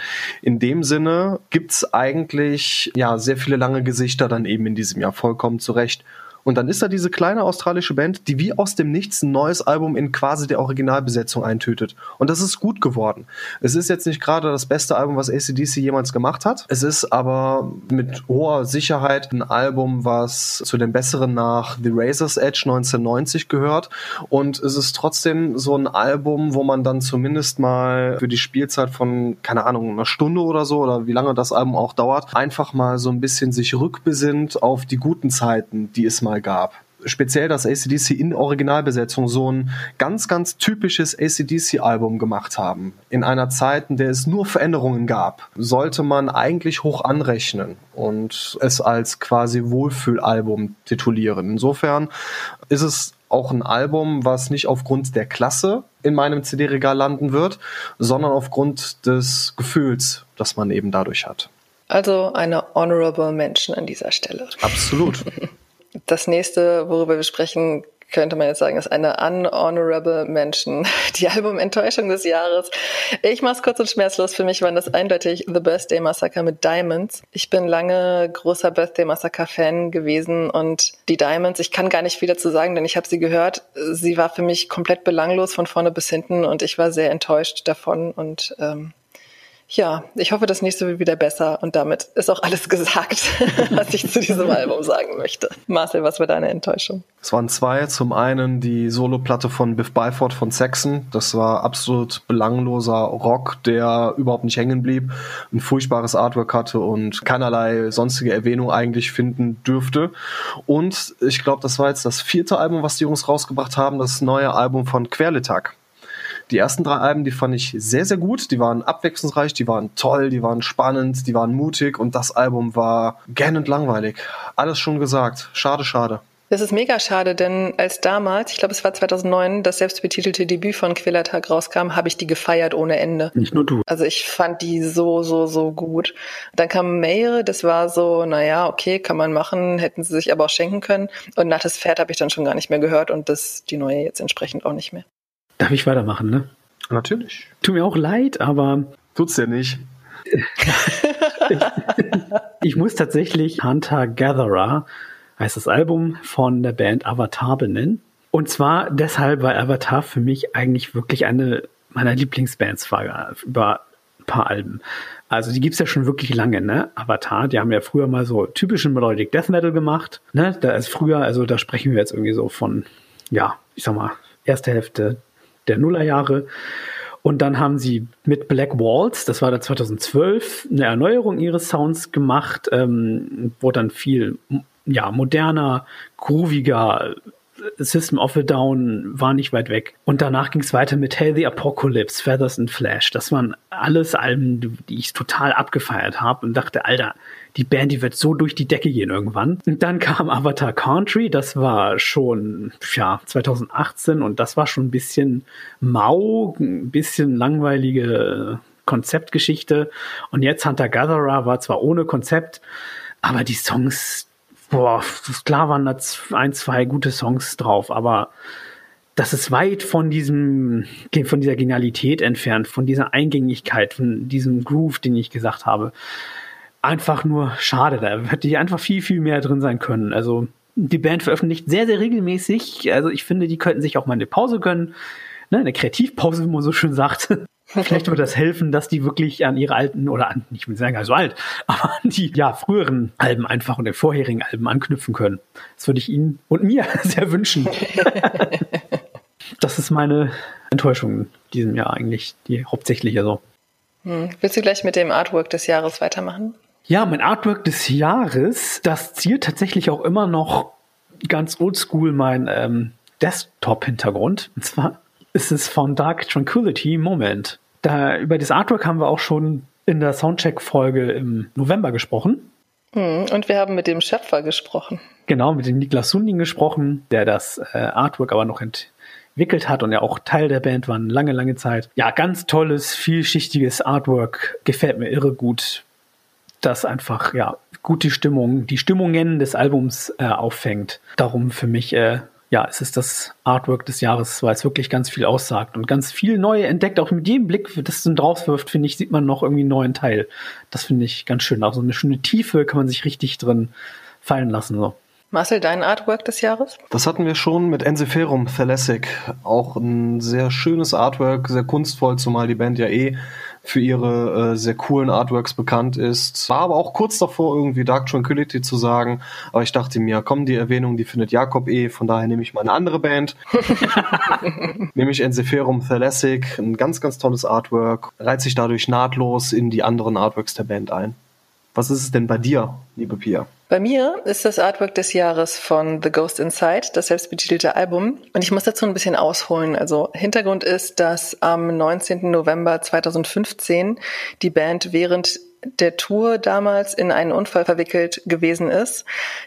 in dem Sinne gibt's eigentlich ja sehr viele lange Gesichter dann eben in diesem Jahr vollkommen zurecht. Und dann ist da diese kleine australische Band, die wie aus dem Nichts ein neues Album in quasi der Originalbesetzung eintütet. Und das ist gut geworden. Es ist jetzt nicht gerade das beste Album, was ACDC jemals gemacht hat. Es ist aber mit hoher Sicherheit ein Album, was zu den besseren nach The Razor's Edge 1990 gehört. Und es ist trotzdem so ein Album, wo man dann zumindest mal für die Spielzeit von, keine Ahnung, einer Stunde oder so, oder wie lange das Album auch dauert, einfach mal so ein bisschen sich rückbesinnt auf die guten Zeiten, die es mal gab speziell das ACDC in Originalbesetzung so ein ganz, ganz typisches ACDC-Album gemacht haben. In einer Zeit, in der es nur Veränderungen gab, sollte man eigentlich hoch anrechnen und es als quasi Wohlfühlalbum titulieren. Insofern ist es auch ein Album, was nicht aufgrund der Klasse in meinem CD-Regal landen wird, sondern aufgrund des Gefühls, das man eben dadurch hat.
Also eine honorable Mention an dieser Stelle.
Absolut.
Das nächste, worüber wir sprechen, könnte man jetzt sagen, ist eine unhonorable Mention. Die Albumenttäuschung des Jahres. Ich mach's kurz und schmerzlos. Für mich waren das eindeutig The Birthday Massacre mit Diamonds. Ich bin lange großer Birthday Massacre Fan gewesen und die Diamonds, ich kann gar nicht viel dazu sagen, denn ich habe sie gehört. Sie war für mich komplett belanglos von vorne bis hinten und ich war sehr enttäuscht davon und ähm, ja, ich hoffe, das nächste wird wieder besser und damit ist auch alles gesagt, was ich zu diesem Album sagen möchte. Marcel, was war deine Enttäuschung?
Es waren zwei. Zum einen die Soloplatte von Biff Byford von Saxon. Das war absolut belangloser Rock, der überhaupt nicht hängen blieb, ein furchtbares Artwork hatte und keinerlei sonstige Erwähnung eigentlich finden dürfte. Und ich glaube, das war jetzt das vierte Album, was die Jungs rausgebracht haben, das neue Album von Querlittag. Die ersten drei Alben, die fand ich sehr, sehr gut. Die waren abwechslungsreich, die waren toll, die waren spannend, die waren mutig und das Album war gähnend langweilig. Alles schon gesagt. Schade, schade.
Das ist mega schade, denn als damals, ich glaube es war 2009, das selbstbetitelte Debüt von Quillertag rauskam, habe ich die gefeiert ohne Ende.
Nicht nur du.
Also ich fand die so, so, so gut. Dann kam Meire, das war so, naja, okay, kann man machen, hätten sie sich aber auch schenken können. Und Nattes Pferd habe ich dann schon gar nicht mehr gehört und das die neue jetzt entsprechend auch nicht mehr.
Darf ich weitermachen, ne?
Natürlich.
Tut mir auch leid, aber.
Tut's ja nicht.
ich, ich muss tatsächlich Hunter Gatherer, heißt das Album von der Band Avatar benennen. Und zwar deshalb, weil Avatar für mich eigentlich wirklich eine meiner Lieblingsbands war über ein paar Alben. Also die gibt's ja schon wirklich lange, ne? Avatar, die haben ja früher mal so typischen Melodic Death Metal gemacht. Ne? Da ist früher, also da sprechen wir jetzt irgendwie so von, ja, ich sag mal, erste Hälfte der Nullerjahre. Und dann haben sie mit Black Walls, das war da 2012, eine Erneuerung ihres Sounds gemacht, ähm, wo dann viel ja, moderner, grooviger, System of a Down war nicht weit weg. Und danach ging es weiter mit Hey the Apocalypse, Feathers and Flash. Das waren alles Alben, die ich total abgefeiert habe und dachte, Alter, die Band, die wird so durch die Decke gehen irgendwann. Und dann kam Avatar Country, das war schon, ja, 2018 und das war schon ein bisschen mau, ein bisschen langweilige Konzeptgeschichte. Und jetzt Hunter Gatherer war zwar ohne Konzept, aber die Songs, boah, klar waren da ein, zwei gute Songs drauf, aber das ist weit von diesem, von dieser Genialität entfernt, von dieser Eingängigkeit, von diesem Groove, den ich gesagt habe. Einfach nur schade, da hätte einfach viel, viel mehr drin sein können. Also, die Band veröffentlicht sehr, sehr regelmäßig. Also, ich finde, die könnten sich auch mal eine Pause gönnen. Ne, eine Kreativpause, wie man so schön sagt. Vielleicht würde das helfen, dass die wirklich an ihre alten oder an, nicht mit sagen gar so alt, aber an die ja früheren Alben einfach und den vorherigen Alben anknüpfen können. Das würde ich Ihnen und mir sehr wünschen. das ist meine Enttäuschung in diesem Jahr eigentlich, die hauptsächliche so.
Hm. Willst du gleich mit dem Artwork des Jahres weitermachen?
Ja, mein Artwork des Jahres, das zielt tatsächlich auch immer noch ganz oldschool mein ähm, Desktop-Hintergrund. Und zwar ist es von Dark Tranquility Moment. Da, über das Artwork haben wir auch schon in der Soundcheck-Folge im November gesprochen.
Hm, und wir haben mit dem Schöpfer gesprochen.
Genau, mit dem Niklas Sunding gesprochen, der das äh, Artwork aber noch entwickelt hat und ja auch Teil der Band war eine lange, lange Zeit. Ja, ganz tolles, vielschichtiges Artwork. Gefällt mir irre gut. Das einfach, ja, gut die Stimmung, die Stimmungen des Albums äh, auffängt. Darum für mich äh, ja, es ist das Artwork des Jahres, weil es wirklich ganz viel aussagt und ganz viel Neue entdeckt. Auch mit jedem Blick, das dann drauf wirft, finde ich, sieht man noch irgendwie einen neuen Teil. Das finde ich ganz schön. Auch so eine schöne Tiefe kann man sich richtig drin fallen lassen. So.
Marcel, dein Artwork des Jahres?
Das hatten wir schon mit Ensiferum Thalassic. Auch ein sehr schönes Artwork, sehr kunstvoll, zumal die Band ja eh für ihre äh, sehr coolen Artworks bekannt ist. War aber auch kurz davor, irgendwie Dark Tranquility zu sagen. Aber ich dachte mir, komm, die Erwähnung, die findet Jakob eh, von daher nehme ich mal eine andere Band. Nämlich Ensiferum Thalassic, ein ganz, ganz tolles Artwork, reiht sich dadurch nahtlos in die anderen Artworks der Band ein. Was ist es denn bei dir, liebe Pia?
Bei mir ist das Artwork des Jahres von The Ghost Inside, das selbstbetitelte Album. Und ich muss dazu ein bisschen ausholen. Also Hintergrund ist, dass am 19. November 2015 die Band während der Tour damals in einen Unfall verwickelt gewesen ist.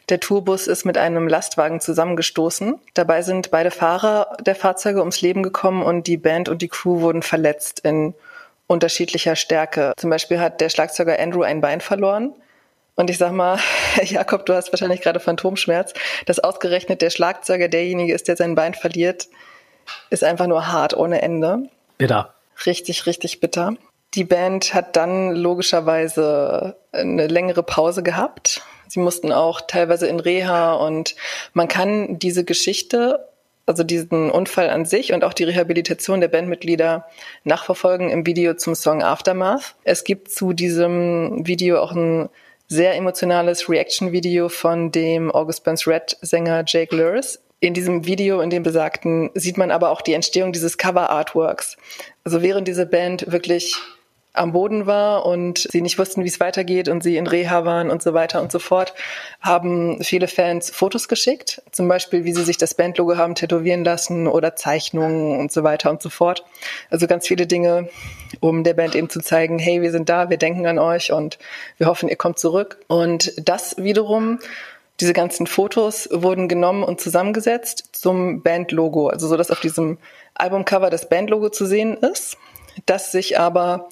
Der Tourbus ist mit einem Lastwagen zusammengestoßen. Dabei sind beide Fahrer der Fahrzeuge ums Leben gekommen und die Band und die Crew wurden verletzt in unterschiedlicher Stärke. Zum Beispiel hat der Schlagzeuger Andrew ein Bein verloren. Und ich sag mal, Jakob, du hast wahrscheinlich gerade Phantomschmerz, dass ausgerechnet der Schlagzeuger derjenige ist, der sein Bein verliert, ist einfach nur hart ohne Ende.
Bitter.
Richtig, richtig bitter. Die Band hat dann logischerweise eine längere Pause gehabt. Sie mussten auch teilweise in Reha und man kann diese Geschichte also diesen Unfall an sich und auch die Rehabilitation der Bandmitglieder nachverfolgen im Video zum Song Aftermath. Es gibt zu diesem Video auch ein sehr emotionales Reaction-Video von dem August Burns Red Sänger Jake Lurs. In diesem Video, in dem besagten, sieht man aber auch die Entstehung dieses Cover-Artworks. Also während diese Band wirklich am Boden war und sie nicht wussten, wie es weitergeht und sie in Reha waren und so weiter und so fort, haben viele Fans Fotos geschickt, zum Beispiel, wie sie sich das Bandlogo haben tätowieren lassen oder Zeichnungen und so weiter und so fort. Also ganz viele Dinge, um der Band eben zu zeigen, hey, wir sind da, wir denken an euch und wir hoffen, ihr kommt zurück. Und das wiederum diese ganzen Fotos wurden genommen und zusammengesetzt zum Bandlogo, also so, dass auf diesem Albumcover das Bandlogo zu sehen ist, das sich aber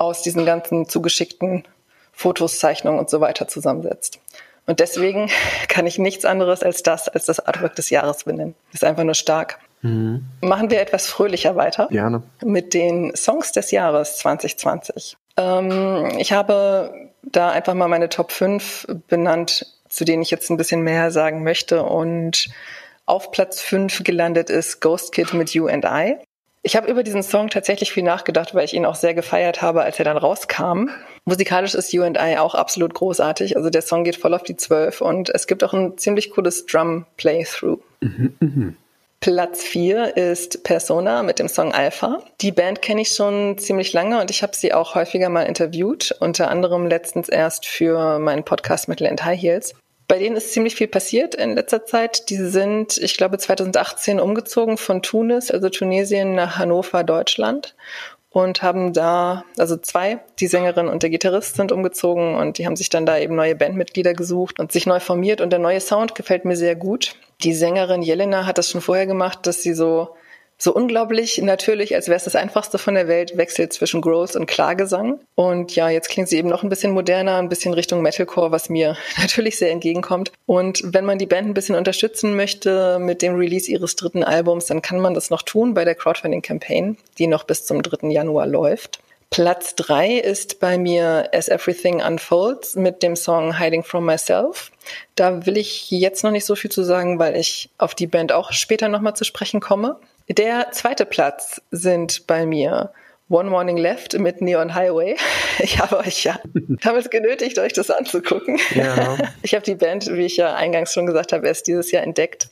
aus diesen ganzen zugeschickten Fotos, Zeichnungen und so weiter zusammensetzt. Und deswegen kann ich nichts anderes als das, als das Artwork des Jahres benennen. Ist einfach nur stark. Mhm. Machen wir etwas fröhlicher weiter.
Gerne.
Mit den Songs des Jahres 2020. Ähm, ich habe da einfach mal meine Top 5 benannt, zu denen ich jetzt ein bisschen mehr sagen möchte. Und auf Platz 5 gelandet ist Ghost Kid mit You and I. Ich habe über diesen Song tatsächlich viel nachgedacht, weil ich ihn auch sehr gefeiert habe, als er dann rauskam. Musikalisch ist You and I auch absolut großartig. Also der Song geht voll auf die Zwölf und es gibt auch ein ziemlich cooles Drum-Playthrough. Mhm, mh. Platz 4 ist Persona mit dem Song Alpha. Die Band kenne ich schon ziemlich lange und ich habe sie auch häufiger mal interviewt, unter anderem letztens erst für meinen Podcast Metal and High Heels. Bei denen ist ziemlich viel passiert in letzter Zeit. Die sind, ich glaube, 2018 umgezogen von Tunis, also Tunesien, nach Hannover, Deutschland und haben da, also zwei, die Sängerin und der Gitarrist sind umgezogen und die haben sich dann da eben neue Bandmitglieder gesucht und sich neu formiert und der neue Sound gefällt mir sehr gut. Die Sängerin Jelena hat das schon vorher gemacht, dass sie so so unglaublich natürlich, als wäre es das einfachste von der Welt, wechselt zwischen Growth und Klagesang. Und ja, jetzt klingt sie eben noch ein bisschen moderner, ein bisschen Richtung Metalcore, was mir natürlich sehr entgegenkommt. Und wenn man die Band ein bisschen unterstützen möchte mit dem Release ihres dritten Albums, dann kann man das noch tun bei der Crowdfunding-Campaign, die noch bis zum 3. Januar läuft. Platz drei ist bei mir As Everything Unfolds mit dem Song Hiding From Myself. Da will ich jetzt noch nicht so viel zu sagen, weil ich auf die Band auch später nochmal zu sprechen komme. Der zweite Platz sind bei mir One Morning Left mit Neon Highway. Ich habe euch ja damals genötigt, euch das anzugucken. Ja. Ich habe die Band, wie ich ja eingangs schon gesagt habe, erst dieses Jahr entdeckt.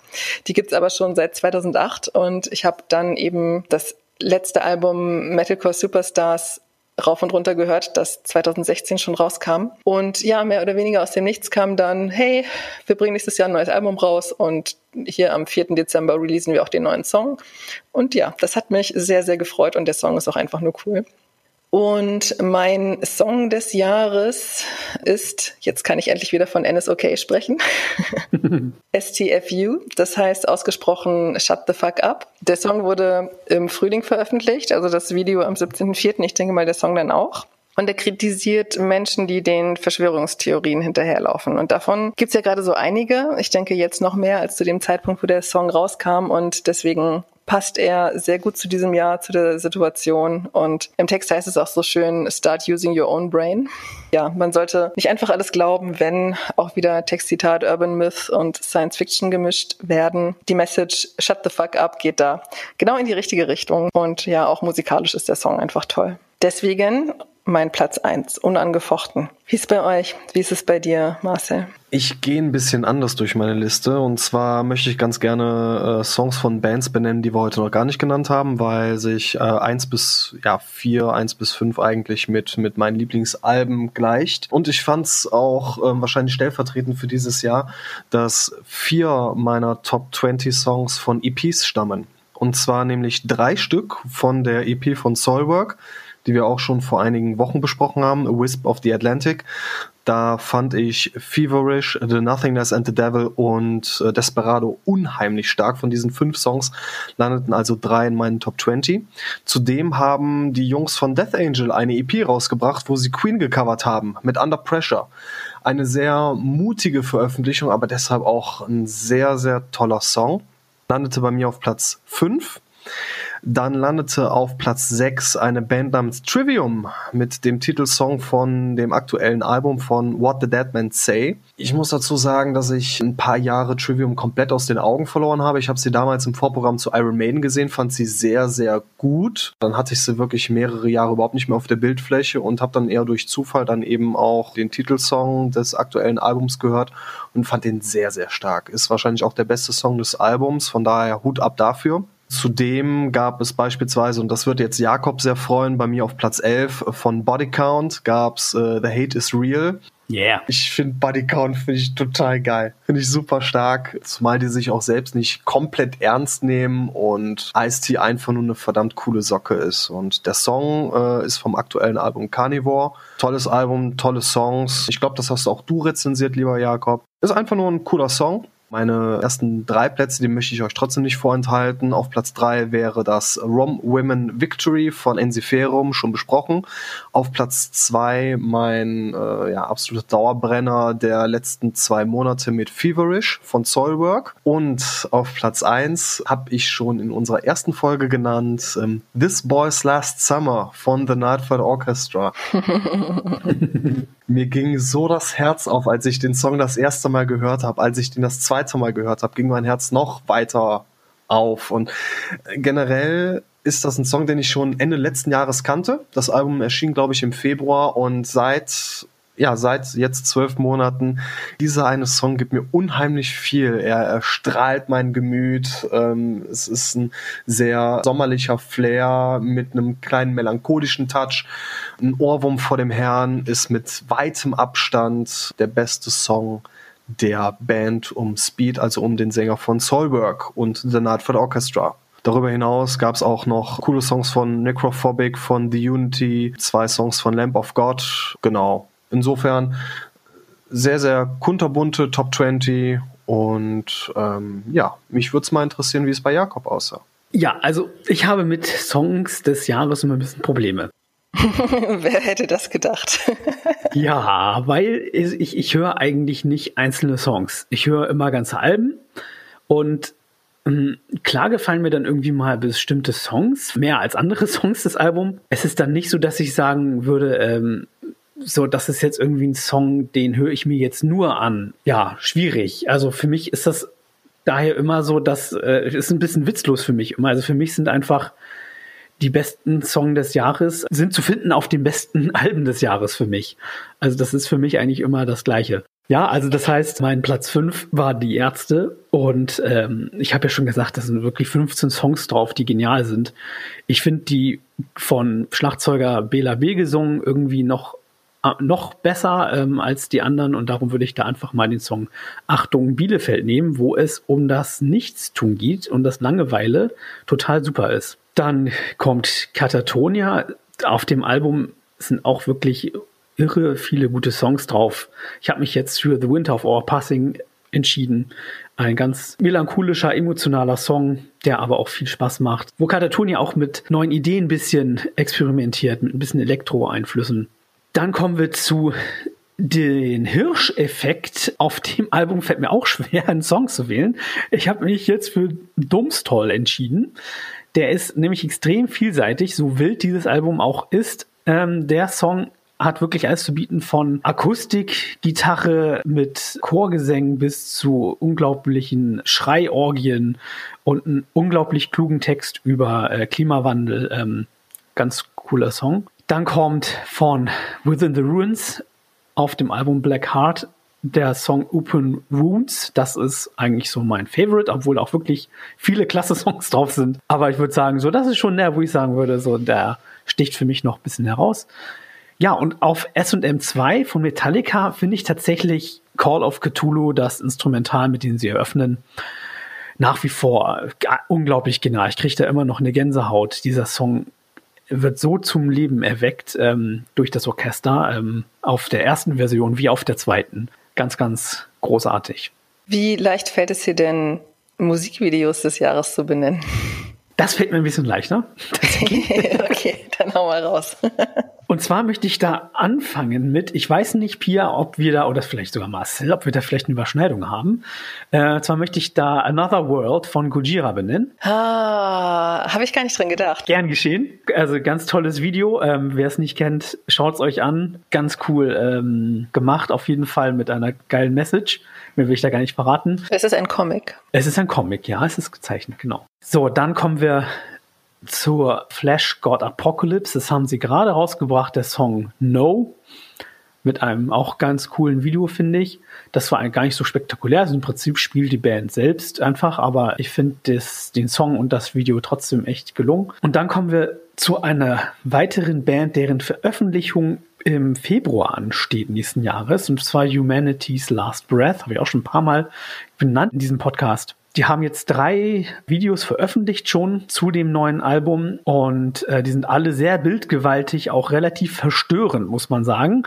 Die gibt's aber schon seit 2008 und ich habe dann eben das letzte Album Metalcore Superstars rauf und runter gehört, das 2016 schon rauskam. Und ja, mehr oder weniger aus dem Nichts kam dann, hey, wir bringen nächstes Jahr ein neues Album raus und hier am 4. Dezember releasen wir auch den neuen Song. Und ja, das hat mich sehr, sehr gefreut und der Song ist auch einfach nur cool. Und mein Song des Jahres ist, jetzt kann ich endlich wieder von NSOK sprechen, STFU, das heißt ausgesprochen Shut the Fuck Up. Der Song wurde im Frühling veröffentlicht, also das Video am 17.04., ich denke mal der Song dann auch. Und er kritisiert Menschen, die den Verschwörungstheorien hinterherlaufen. Und davon gibt's ja gerade so einige. Ich denke jetzt noch mehr als zu dem Zeitpunkt, wo der Song rauskam. Und deswegen passt er sehr gut zu diesem Jahr, zu der Situation. Und im Text heißt es auch so schön, start using your own brain. Ja, man sollte nicht einfach alles glauben, wenn auch wieder Textzitat, Urban Myth und Science Fiction gemischt werden. Die Message Shut the fuck up geht da genau in die richtige Richtung. Und ja, auch musikalisch ist der Song einfach toll. Deswegen mein Platz eins unangefochten. Wie ist bei euch? Wie ist es bei dir, Marcel?
Ich gehe ein bisschen anders durch meine Liste und zwar möchte ich ganz gerne äh, Songs von Bands benennen, die wir heute noch gar nicht genannt haben, weil sich äh, eins bis ja vier, eins bis fünf eigentlich mit mit meinen Lieblingsalben gleicht. Und ich fand es auch ähm, wahrscheinlich stellvertretend für dieses Jahr, dass vier meiner Top 20 Songs von EPs stammen. Und zwar nämlich drei Stück von der EP von Soilwork die wir auch schon vor einigen Wochen besprochen haben, A Wisp of the Atlantic. Da fand ich Feverish, The Nothingness and the Devil und äh, Desperado unheimlich stark. Von diesen fünf Songs landeten also drei in meinen Top 20. Zudem haben die Jungs von Death Angel eine EP rausgebracht, wo sie Queen gecovert haben mit Under Pressure. Eine sehr mutige Veröffentlichung, aber deshalb auch ein sehr, sehr toller Song. Landete bei mir auf Platz 5. Dann landete auf Platz 6 eine Band namens Trivium mit dem Titelsong von dem aktuellen Album von What the Dead Men Say. Ich muss dazu sagen, dass ich ein paar Jahre Trivium komplett aus den Augen verloren habe. Ich habe sie damals im Vorprogramm zu Iron Maiden gesehen, fand sie sehr, sehr gut. Dann hatte ich sie wirklich mehrere Jahre überhaupt nicht mehr auf der Bildfläche und habe dann eher durch Zufall dann eben auch den Titelsong des aktuellen Albums gehört und fand den sehr, sehr stark. Ist wahrscheinlich auch der beste Song des Albums, von daher Hut ab dafür. Zudem gab es beispielsweise, und das wird jetzt Jakob sehr freuen, bei mir auf Platz 11 von Body Count gab es äh, The Hate is Real.
Yeah.
Ich finde Body Count finde ich total geil. Finde ich super stark. Zumal die sich auch selbst nicht komplett ernst nehmen und Ice-T einfach nur eine verdammt coole Socke ist. Und der Song äh, ist vom aktuellen Album Carnivore. Tolles Album, tolle Songs. Ich glaube, das hast auch du rezensiert, lieber Jakob. Ist einfach nur ein cooler Song. Meine ersten drei Plätze, die möchte ich euch trotzdem nicht vorenthalten. Auf Platz drei wäre das Rom Women Victory von Ensiferum, schon besprochen. Auf Platz zwei mein äh, ja, absoluter Dauerbrenner der letzten zwei Monate mit Feverish von Soilwork. Und auf Platz eins habe ich schon in unserer ersten Folge genannt ähm, This Boy's Last Summer von The Nightfall Orchestra. Mir ging so das Herz auf, als ich den Song das erste Mal gehört habe. Als ich den das zweite Mal gehört habe, ging mein Herz noch weiter auf. Und generell ist das ein Song, den ich schon Ende letzten Jahres kannte. Das Album erschien, glaube ich, im Februar und seit ja, seit jetzt zwölf Monaten, dieser eine Song gibt mir unheimlich viel. Er, er strahlt mein Gemüt. Ähm, es ist ein sehr sommerlicher Flair mit einem kleinen melancholischen Touch. Ein Ohrwurm vor dem Herrn ist mit weitem Abstand der beste Song der Band um Speed, also um den Sänger von Soulwork und The Nightford Orchestra. Darüber hinaus gab es auch noch coole Songs von Necrophobic, von The Unity, zwei Songs von Lamp of God. Genau. Insofern sehr, sehr kunterbunte Top 20 und ähm, ja, mich würde es mal interessieren, wie es bei Jakob aussah.
Ja, also ich habe mit Songs des Jahres immer ein bisschen Probleme.
Wer hätte das gedacht?
ja, weil ich, ich höre eigentlich nicht einzelne Songs. Ich höre immer ganze Alben und ähm, Klar gefallen mir dann irgendwie mal bestimmte Songs, mehr als andere Songs des Albums. Es ist dann nicht so, dass ich sagen würde, ähm, so, das ist jetzt irgendwie ein Song, den höre ich mir jetzt nur an. Ja, schwierig. Also für mich ist das daher immer so, dass äh, ist ein bisschen witzlos für mich immer. Also für mich sind einfach die besten Songs des Jahres sind zu finden auf den besten Alben des Jahres für mich. Also das ist für mich eigentlich immer das Gleiche. Ja, also das heißt, mein Platz 5 war die Ärzte und ähm, ich habe ja schon gesagt, da sind wirklich 15 Songs drauf, die genial sind. Ich finde die von Schlagzeuger Bela B gesungen irgendwie noch noch besser ähm, als die anderen und darum würde ich da einfach mal den Song Achtung Bielefeld nehmen, wo es um das Nichtstun geht und das Langeweile total super ist. Dann kommt Katatonia. Auf dem Album sind auch wirklich irre viele gute Songs drauf. Ich habe mich jetzt für The Winter of Our Passing entschieden. Ein ganz melancholischer, emotionaler Song, der aber auch viel Spaß macht. Wo Katatonia auch mit neuen Ideen ein bisschen experimentiert, mit ein bisschen Elektro-Einflüssen. Dann kommen wir zu den Hirscheffekt auf dem Album fällt mir auch schwer, einen Song zu wählen. Ich habe mich jetzt für Dummstoll entschieden. Der ist nämlich extrem vielseitig, so wild dieses Album auch ist. Ähm, der Song hat wirklich alles zu bieten von Akustik, Gitarre mit Chorgesängen bis zu unglaublichen Schreiorgien und einen unglaublich klugen Text über äh, Klimawandel. Ähm, ganz cooler Song. Dann kommt von Within the Ruins auf dem Album Black Heart der Song Open Wounds. Das ist eigentlich so mein Favorite, obwohl auch wirklich viele klasse Songs drauf sind. Aber ich würde sagen, so, das ist schon der, wo ich sagen würde, so, der sticht für mich noch ein bisschen heraus. Ja, und auf S&M 2 von Metallica finde ich tatsächlich Call of Cthulhu, das Instrumental, mit dem sie eröffnen, nach wie vor unglaublich genial. Ich kriege da immer noch eine Gänsehaut. Dieser Song wird so zum Leben erweckt ähm, durch das Orchester ähm, auf der ersten Version wie auf der zweiten. Ganz, ganz großartig.
Wie leicht fällt es dir denn, Musikvideos des Jahres zu benennen?
Das fällt mir ein bisschen leichter.
okay, dann hau mal raus.
Und zwar möchte ich da anfangen mit, ich weiß nicht, Pia, ob wir da, oder vielleicht sogar Marcel, ob wir da vielleicht eine Überschneidung haben. Äh, zwar möchte ich da Another World von Gojira benennen.
Ah, habe ich gar nicht dran gedacht.
Gern geschehen. Also ganz tolles Video. Ähm, Wer es nicht kennt, schaut's euch an. Ganz cool ähm, gemacht, auf jeden Fall mit einer geilen Message. Mehr will ich da gar nicht verraten.
Es ist ein Comic.
Es ist ein Comic, ja, es ist gezeichnet, genau. So, dann kommen wir zur Flash God Apocalypse. Das haben sie gerade rausgebracht, der Song No. Mit einem auch ganz coolen Video, finde ich. Das war gar nicht so spektakulär. Also Im Prinzip spielt die Band selbst einfach, aber ich finde den Song und das Video trotzdem echt gelungen. Und dann kommen wir zu einer weiteren Band, deren Veröffentlichung im Februar ansteht nächsten Jahres. Und zwar Humanity's Last Breath. Habe ich auch schon ein paar Mal benannt in diesem Podcast. Die haben jetzt drei Videos veröffentlicht schon zu dem neuen Album und äh, die sind alle sehr bildgewaltig, auch relativ verstörend, muss man sagen.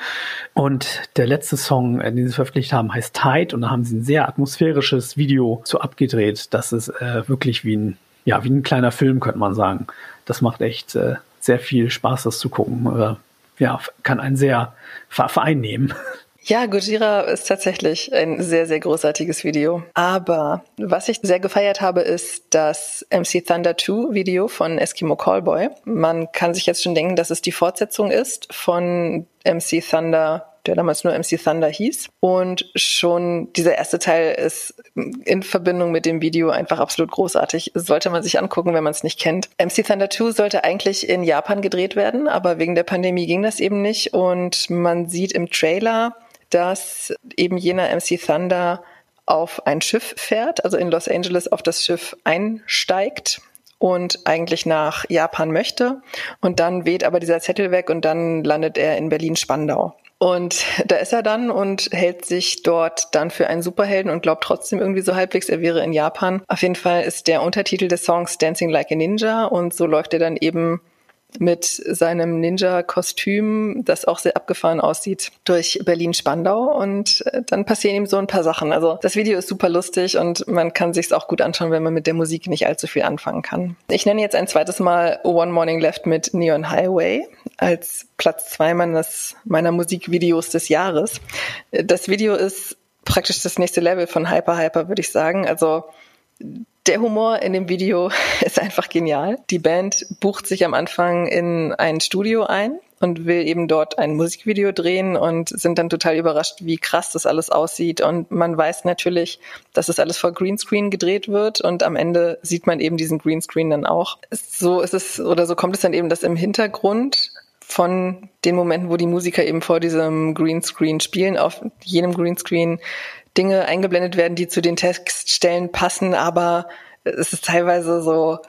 Und der letzte Song, äh, den sie veröffentlicht haben, heißt Tide und da haben sie ein sehr atmosphärisches Video zu abgedreht. Das ist äh, wirklich wie ein, ja, wie ein kleiner Film, könnte man sagen. Das macht echt äh, sehr viel Spaß, das zu gucken. Äh, ja, kann einen sehr vereinnehmen.
Ja, Gojira ist tatsächlich ein sehr, sehr großartiges Video. Aber was ich sehr gefeiert habe, ist das MC Thunder 2 Video von Eskimo Callboy. Man kann sich jetzt schon denken, dass es die Fortsetzung ist von MC Thunder der damals nur MC Thunder hieß. Und schon dieser erste Teil ist in Verbindung mit dem Video einfach absolut großartig. Sollte man sich angucken, wenn man es nicht kennt. MC Thunder 2 sollte eigentlich in Japan gedreht werden, aber wegen der Pandemie ging das eben nicht. Und man sieht im Trailer dass eben jener MC Thunder auf ein Schiff fährt, also in Los Angeles auf das Schiff einsteigt und eigentlich nach Japan möchte. Und dann weht aber dieser Zettel weg und dann landet er in Berlin-Spandau. Und da ist er dann und hält sich dort dann für einen Superhelden und glaubt trotzdem irgendwie so halbwegs, er wäre in Japan. Auf jeden Fall ist der Untertitel des Songs Dancing Like a Ninja und so läuft er dann eben mit seinem Ninja-Kostüm, das auch sehr abgefahren aussieht, durch Berlin-Spandau und äh, dann passieren ihm so ein paar Sachen. Also das Video ist super lustig und man kann sich's auch gut anschauen, wenn man mit der Musik nicht allzu viel anfangen kann. Ich nenne jetzt ein zweites Mal One Morning Left mit Neon Highway als Platz zwei meines, meiner Musikvideos des Jahres. Das Video ist praktisch das nächste Level von Hyper Hyper, würde ich sagen. Also der Humor in dem Video ist einfach genial. Die Band bucht sich am Anfang in ein Studio ein und will eben dort ein Musikvideo drehen und sind dann total überrascht, wie krass das alles aussieht. Und man weiß natürlich, dass es alles vor Greenscreen gedreht wird und am Ende sieht man eben diesen Greenscreen dann auch. So ist es oder so kommt es dann eben, dass im Hintergrund von den Momenten, wo die Musiker eben vor diesem Greenscreen spielen, auf jenem Greenscreen Dinge eingeblendet werden, die zu den Textstellen passen, aber es ist teilweise so,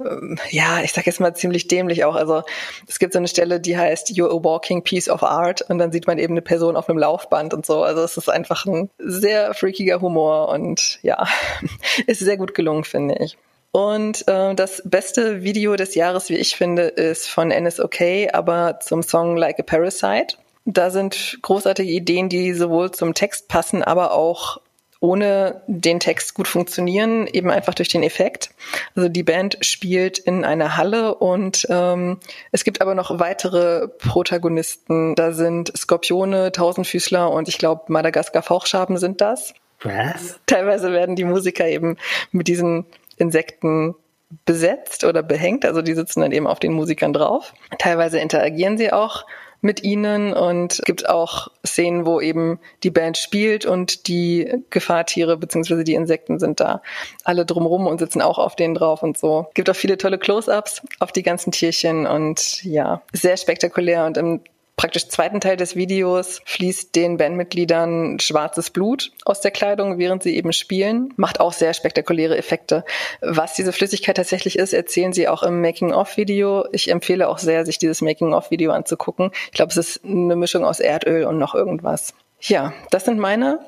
ähm, ja, ich sag jetzt mal ziemlich dämlich auch. Also es gibt so eine Stelle, die heißt You're a walking piece of art und dann sieht man eben eine Person auf einem Laufband und so. Also es ist einfach ein sehr freakiger Humor und ja, ist sehr gut gelungen, finde ich. Und äh, das beste Video des Jahres, wie ich finde, ist von NSOK, aber zum Song Like a Parasite. Da sind großartige Ideen, die sowohl zum Text passen, aber auch ohne den Text gut funktionieren, eben einfach durch den Effekt. Also die Band spielt in einer Halle und ähm, es gibt aber noch weitere Protagonisten. Da sind Skorpione, Tausendfüßler und ich glaube Madagaskar-Fauchschaben sind das. Was? Teilweise werden die Musiker eben mit diesen Insekten besetzt oder behängt, also die sitzen dann eben auf den Musikern drauf. Teilweise interagieren sie auch mit ihnen und gibt auch Szenen, wo eben die Band spielt und die Gefahrtiere bzw. die Insekten sind da alle drumrum und sitzen auch auf denen drauf und so. Gibt auch viele tolle Close-ups auf die ganzen Tierchen und ja, sehr spektakulär und im praktisch zweiten Teil des Videos fließt den Bandmitgliedern schwarzes Blut aus der Kleidung, während sie eben spielen. Macht auch sehr spektakuläre Effekte. Was diese Flüssigkeit tatsächlich ist, erzählen sie auch im Making-of-Video. Ich empfehle auch sehr, sich dieses Making-of-Video anzugucken. Ich glaube, es ist eine Mischung aus Erdöl und noch irgendwas. Ja, das sind meine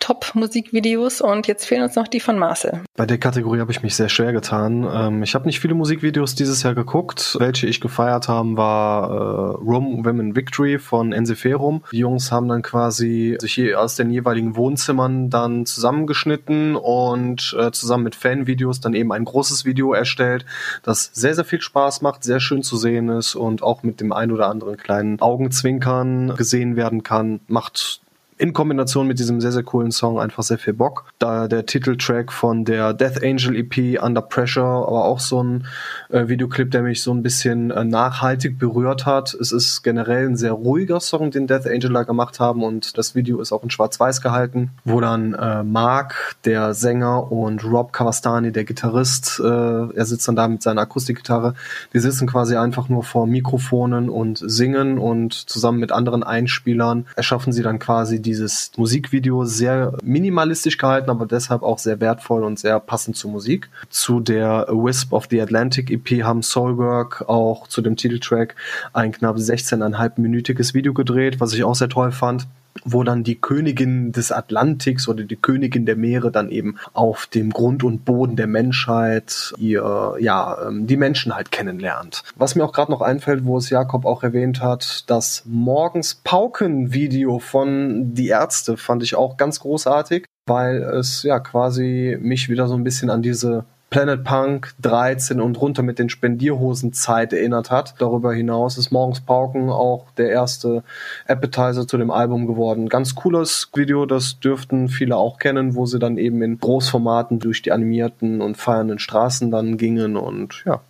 Top-Musikvideos und jetzt fehlen uns noch die von Marcel.
Bei der Kategorie habe ich mich sehr schwer getan. Ähm, ich habe nicht viele Musikvideos dieses Jahr geguckt. Welche ich gefeiert haben, war äh, Rome Women Victory von Ensiferum. Die Jungs haben dann quasi sich aus den jeweiligen Wohnzimmern dann zusammengeschnitten und äh, zusammen mit Fanvideos dann eben ein großes Video erstellt, das sehr, sehr viel Spaß macht, sehr schön zu sehen ist und auch mit dem ein oder anderen kleinen Augenzwinkern gesehen werden kann. Macht in Kombination mit diesem sehr, sehr coolen Song einfach sehr viel Bock. Da der Titeltrack von der Death Angel EP Under Pressure, aber auch so ein äh, Videoclip, der mich so ein bisschen äh, nachhaltig berührt hat. Es ist generell ein sehr ruhiger Song, den Death Angel da gemacht haben und das Video ist auch in schwarz-weiß gehalten, wo dann äh, Mark, der Sänger und Rob Kawastani, der Gitarrist, äh, er sitzt dann da mit seiner Akustikgitarre, die sitzen quasi einfach nur vor Mikrofonen und singen und zusammen mit anderen Einspielern erschaffen sie dann quasi die dieses Musikvideo sehr minimalistisch gehalten, aber deshalb auch sehr wertvoll und sehr passend zur Musik. Zu der Wisp of the Atlantic EP haben Soulwork auch zu dem Titeltrack ein knapp 16,5-minütiges Video gedreht, was ich auch sehr toll fand wo dann die Königin des Atlantiks oder die Königin der Meere dann eben auf dem Grund und Boden der Menschheit ihr, ja, ähm, die Menschen halt kennenlernt. Was mir auch gerade noch einfällt, wo es Jakob auch erwähnt hat, das Morgens Pauken Video von Die Ärzte fand ich auch ganz großartig, weil es ja quasi mich wieder so ein bisschen an diese Planet Punk 13 und runter mit den Spendierhosen Zeit erinnert hat. Darüber hinaus ist Morgens Pauken auch der erste Appetizer zu dem Album geworden. Ganz cooles Video, das dürften viele auch kennen, wo sie dann eben in Großformaten durch die animierten und feiernden Straßen dann gingen und ja,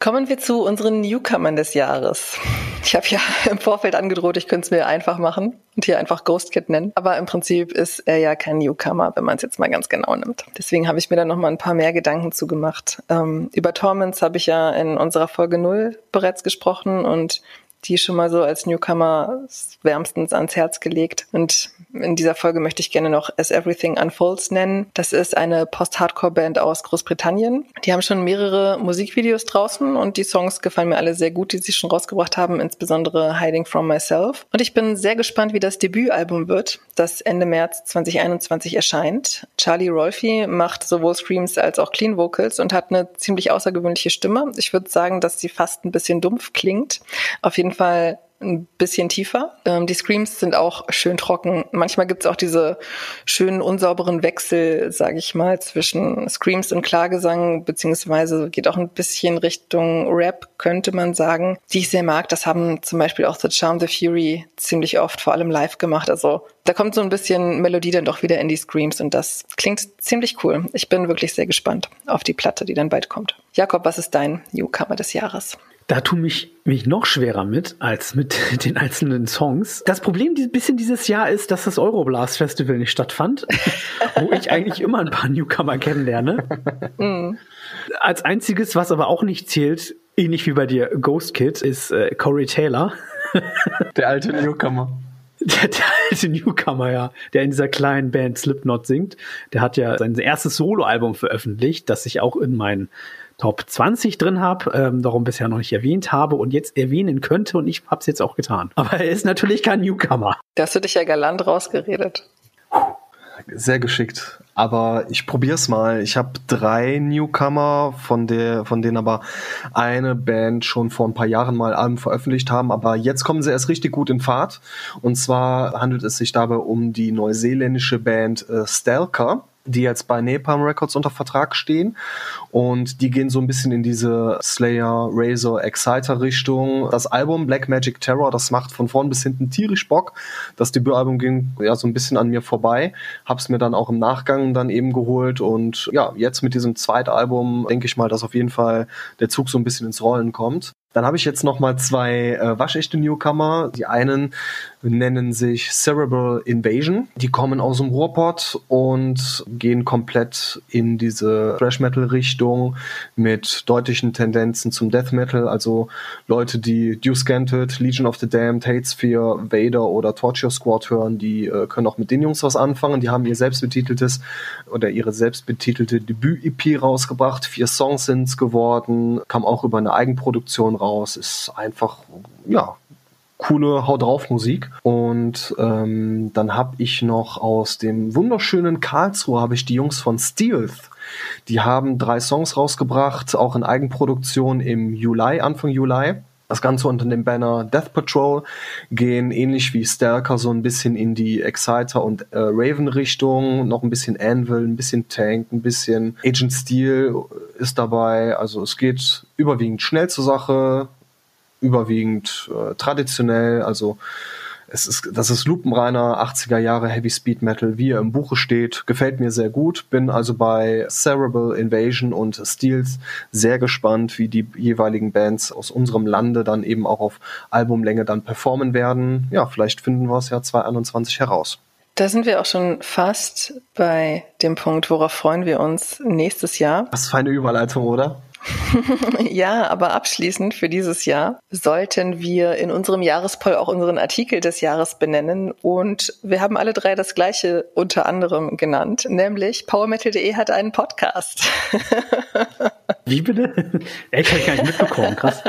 Kommen wir zu unseren Newcomern des Jahres. Ich habe ja im Vorfeld angedroht, ich könnte es mir einfach machen und hier einfach Ghost Kid nennen. Aber im Prinzip ist er ja kein Newcomer, wenn man es jetzt mal ganz genau nimmt. Deswegen habe ich mir da noch mal ein paar mehr Gedanken zugemacht. Ähm, über Torments habe ich ja in unserer Folge 0 bereits gesprochen und die schon mal so als Newcomer wärmstens ans Herz gelegt. Und in dieser Folge möchte ich gerne noch As Everything Unfolds nennen. Das ist eine Post-Hardcore-Band aus Großbritannien. Die haben schon mehrere Musikvideos draußen und die Songs gefallen mir alle sehr gut, die sie schon rausgebracht haben, insbesondere Hiding From Myself. Und ich bin sehr gespannt, wie das Debütalbum wird, das Ende März 2021 erscheint. Charlie Rolfe macht sowohl Screams als auch Clean Vocals und hat eine ziemlich außergewöhnliche Stimme. Ich würde sagen, dass sie fast ein bisschen dumpf klingt. Auf jeden Fall ein bisschen tiefer. Ähm, die Screams sind auch schön trocken. Manchmal gibt es auch diese schönen unsauberen Wechsel, sage ich mal, zwischen Screams und Klagesang, beziehungsweise geht auch ein bisschen Richtung Rap, könnte man sagen, die ich sehr mag. Das haben zum Beispiel auch The Charm the Fury ziemlich oft, vor allem live gemacht. Also da kommt so ein bisschen Melodie dann doch wieder in die Screams und das klingt ziemlich cool. Ich bin wirklich sehr gespannt auf die Platte, die dann bald kommt. Jakob, was ist dein Newcomer des Jahres?
Da tue mich mich noch schwerer mit als mit den einzelnen Songs. Das Problem ein bisschen dieses Jahr ist, dass das Euroblast Festival nicht stattfand, wo ich eigentlich immer ein paar Newcomer kennenlerne. Mm. Als einziges, was aber auch nicht zählt, ähnlich wie bei dir Ghost Kid, ist äh, Corey Taylor.
Der alte Newcomer.
Der, der, alte Newcomer, ja, der in dieser kleinen Band Slipknot singt. Der hat ja sein erstes Soloalbum veröffentlicht, das ich auch in meinen Top 20 drin habe, ähm, darum bisher noch nicht erwähnt habe und jetzt erwähnen könnte und ich habe es jetzt auch getan. Aber er ist natürlich kein Newcomer.
Da hast du dich ja galant rausgeredet.
Sehr geschickt. Aber ich probiere es mal. Ich habe drei Newcomer, von der, von denen aber eine Band schon vor ein paar Jahren mal Alben veröffentlicht haben. Aber jetzt kommen sie erst richtig gut in Fahrt. Und zwar handelt es sich dabei um die neuseeländische Band äh, Stalker die jetzt bei Napalm Records unter Vertrag stehen. Und die gehen so ein bisschen in diese Slayer, Razor, Exciter Richtung. Das Album Black Magic Terror, das macht von vorn bis hinten tierisch Bock. Das Debütalbum ging ja so ein bisschen an mir vorbei. Hab's mir dann auch im Nachgang dann eben geholt. Und ja, jetzt mit diesem zweiten Album denke ich mal, dass auf jeden Fall der Zug so ein bisschen ins Rollen kommt. Dann habe ich jetzt noch mal zwei äh, waschechte Newcomer. Die einen nennen sich Cerebral Invasion. Die kommen aus dem Ruhrpott und gehen komplett in diese Thrash Metal Richtung mit deutlichen Tendenzen zum Death Metal. Also Leute, die Deuce Scanted, Legion of the Damned, Hatesphere, Vader oder Torture Squad hören, die äh, können auch mit den Jungs was anfangen. Die haben ihr selbstbetiteltes oder ihre selbstbetitelte Debüt-EP rausgebracht. Vier Songs sind's geworden, kam auch über eine Eigenproduktion raus, ist einfach, ja, coole Hau drauf Musik. Und ähm, dann habe ich noch aus dem wunderschönen Karlsruhe habe ich die Jungs von Steelth. Die haben drei Songs rausgebracht, auch in Eigenproduktion im Juli, Anfang Juli. Das Ganze unter dem Banner Death Patrol gehen ähnlich wie Stalker so ein bisschen in die Exciter und äh, Raven Richtung, noch ein bisschen Anvil, ein bisschen Tank, ein bisschen Agent Steel ist dabei. Also es geht überwiegend schnell zur Sache, überwiegend äh, traditionell, also es ist, das ist lupenreiner 80er Jahre Heavy Speed Metal, wie er im Buche steht. Gefällt mir sehr gut. Bin also bei Cerebral Invasion und Steels sehr gespannt, wie die jeweiligen Bands aus unserem Lande dann eben auch auf Albumlänge dann performen werden. Ja, vielleicht finden wir es ja 2021 heraus.
Da sind wir auch schon fast bei dem Punkt, worauf freuen wir uns nächstes Jahr.
Was für eine Überleitung, oder?
Ja, aber abschließend für dieses Jahr sollten wir in unserem Jahrespoll auch unseren Artikel des Jahres benennen. Und wir haben alle drei das gleiche unter anderem genannt, nämlich PowerMetal.de hat einen Podcast.
Wie bitte? Echt, habe ich gar nicht mitbekommen, krass.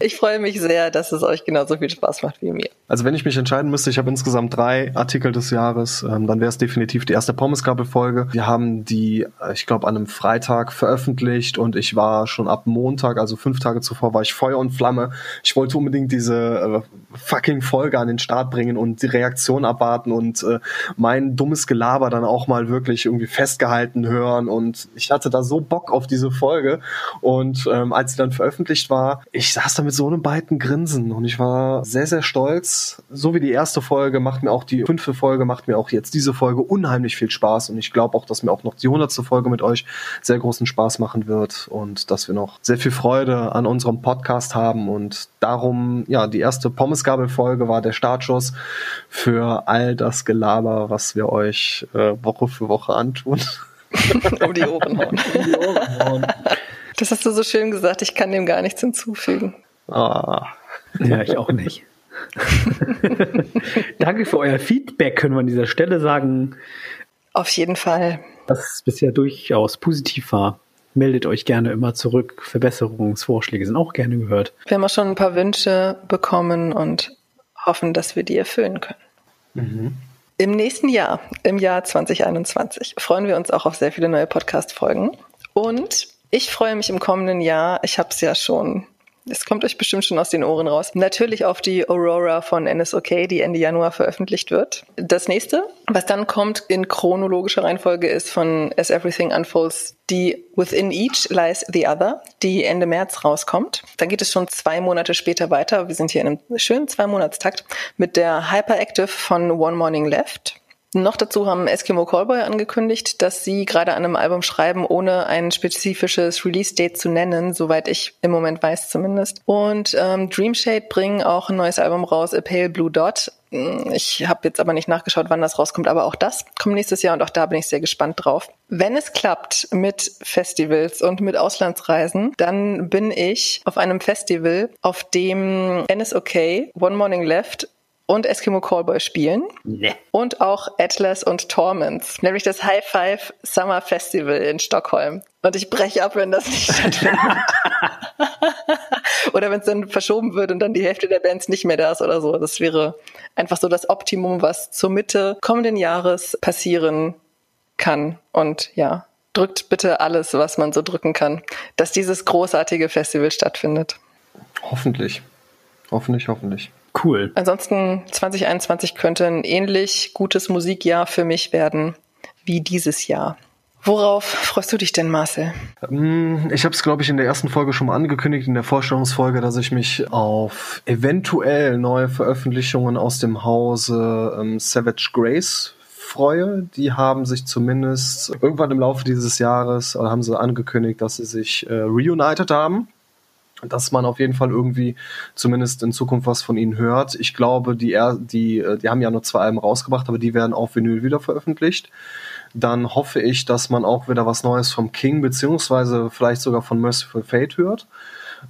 Ich freue mich sehr, dass es euch genauso viel Spaß macht wie mir.
Also wenn ich mich entscheiden müsste, ich habe insgesamt drei Artikel des Jahres, ähm, dann wäre es definitiv die erste Pommesgabel-Folge. Wir haben die, äh, ich glaube, an einem Freitag veröffentlicht und ich war schon ab Montag, also fünf Tage zuvor, war ich Feuer und Flamme. Ich wollte unbedingt diese äh, fucking Folge an den Start bringen und die Reaktion abwarten und äh, mein dummes Gelaber dann auch mal wirklich irgendwie festgehalten hören und ich hatte da so Bock auf diese Folge und ähm, als sie dann veröffentlicht war, ich saß da mit so einem beiden Grinsen und ich war sehr, sehr stolz. So wie die erste Folge macht mir auch die fünfte Folge, macht mir auch jetzt diese Folge unheimlich viel Spaß und ich glaube auch, dass mir auch noch die hundertste Folge mit euch sehr großen Spaß machen wird und dass wir noch sehr viel Freude an unserem Podcast haben und darum, ja, die erste Pommesgabel-Folge war der Startschuss für all das Gelaber, was wir euch äh, Woche für Woche antun.
um die Ohren hauen. um die Ohren hauen. Das hast du so schön gesagt, ich kann dem gar nichts hinzufügen.
Ah. Ja, ich auch nicht. Danke für euer Feedback, können wir an dieser Stelle sagen.
Auf jeden Fall.
Dass es bisher durchaus positiv war. Meldet euch gerne immer zurück. Verbesserungsvorschläge sind auch gerne gehört.
Wir haben auch schon ein paar Wünsche bekommen und hoffen, dass wir die erfüllen können. Mhm. Im nächsten Jahr, im Jahr 2021, freuen wir uns auch auf sehr viele neue Podcast-Folgen. Und ich freue mich im kommenden Jahr, ich habe es ja schon es kommt euch bestimmt schon aus den Ohren raus. Natürlich auf die Aurora von NSOK, die Ende Januar veröffentlicht wird. Das nächste, was dann kommt in chronologischer Reihenfolge, ist von As Everything Unfolds die Within Each Lies the Other, die Ende März rauskommt. Dann geht es schon zwei Monate später weiter. Wir sind hier in einem schönen Zwei-Monatstakt mit der Hyperactive von One Morning Left. Noch dazu haben Eskimo Callboy angekündigt, dass sie gerade an einem Album schreiben, ohne ein spezifisches Release-Date zu nennen, soweit ich im Moment weiß zumindest. Und ähm, Dreamshade bringen auch ein neues Album raus, A Pale Blue Dot. Ich habe jetzt aber nicht nachgeschaut, wann das rauskommt, aber auch das kommt nächstes Jahr und auch da bin ich sehr gespannt drauf. Wenn es klappt mit Festivals und mit Auslandsreisen, dann bin ich auf einem Festival, auf dem NSOK, One Morning Left und Eskimo Callboy spielen.
Nee.
Und auch Atlas und Torments, nämlich das High Five Summer Festival in Stockholm. Und ich breche ab, wenn das nicht stattfindet. oder wenn es dann verschoben wird und dann die Hälfte der Bands nicht mehr da ist oder so. Das wäre einfach so das Optimum, was zur Mitte kommenden Jahres passieren kann. Und ja, drückt bitte alles, was man so drücken kann, dass dieses großartige Festival stattfindet.
Hoffentlich. Hoffentlich, hoffentlich.
Cool.
Ansonsten 2021 könnte ein ähnlich gutes Musikjahr für mich werden wie dieses Jahr. Worauf freust du dich denn, Marcel?
Ähm, ich habe es, glaube ich, in der ersten Folge schon mal angekündigt, in der Vorstellungsfolge, dass ich mich auf eventuell neue Veröffentlichungen aus dem Hause ähm, Savage Grace freue. Die haben sich zumindest irgendwann im Laufe dieses Jahres, oder haben sie angekündigt, dass sie sich äh, reunited haben dass man auf jeden Fall irgendwie zumindest in Zukunft was von ihnen hört. Ich glaube, die, die, äh, die haben ja nur zwei Alben rausgebracht, aber die werden auf Vinyl wieder veröffentlicht. Dann hoffe ich, dass man auch wieder was Neues vom King beziehungsweise vielleicht sogar von Merciful Fate hört.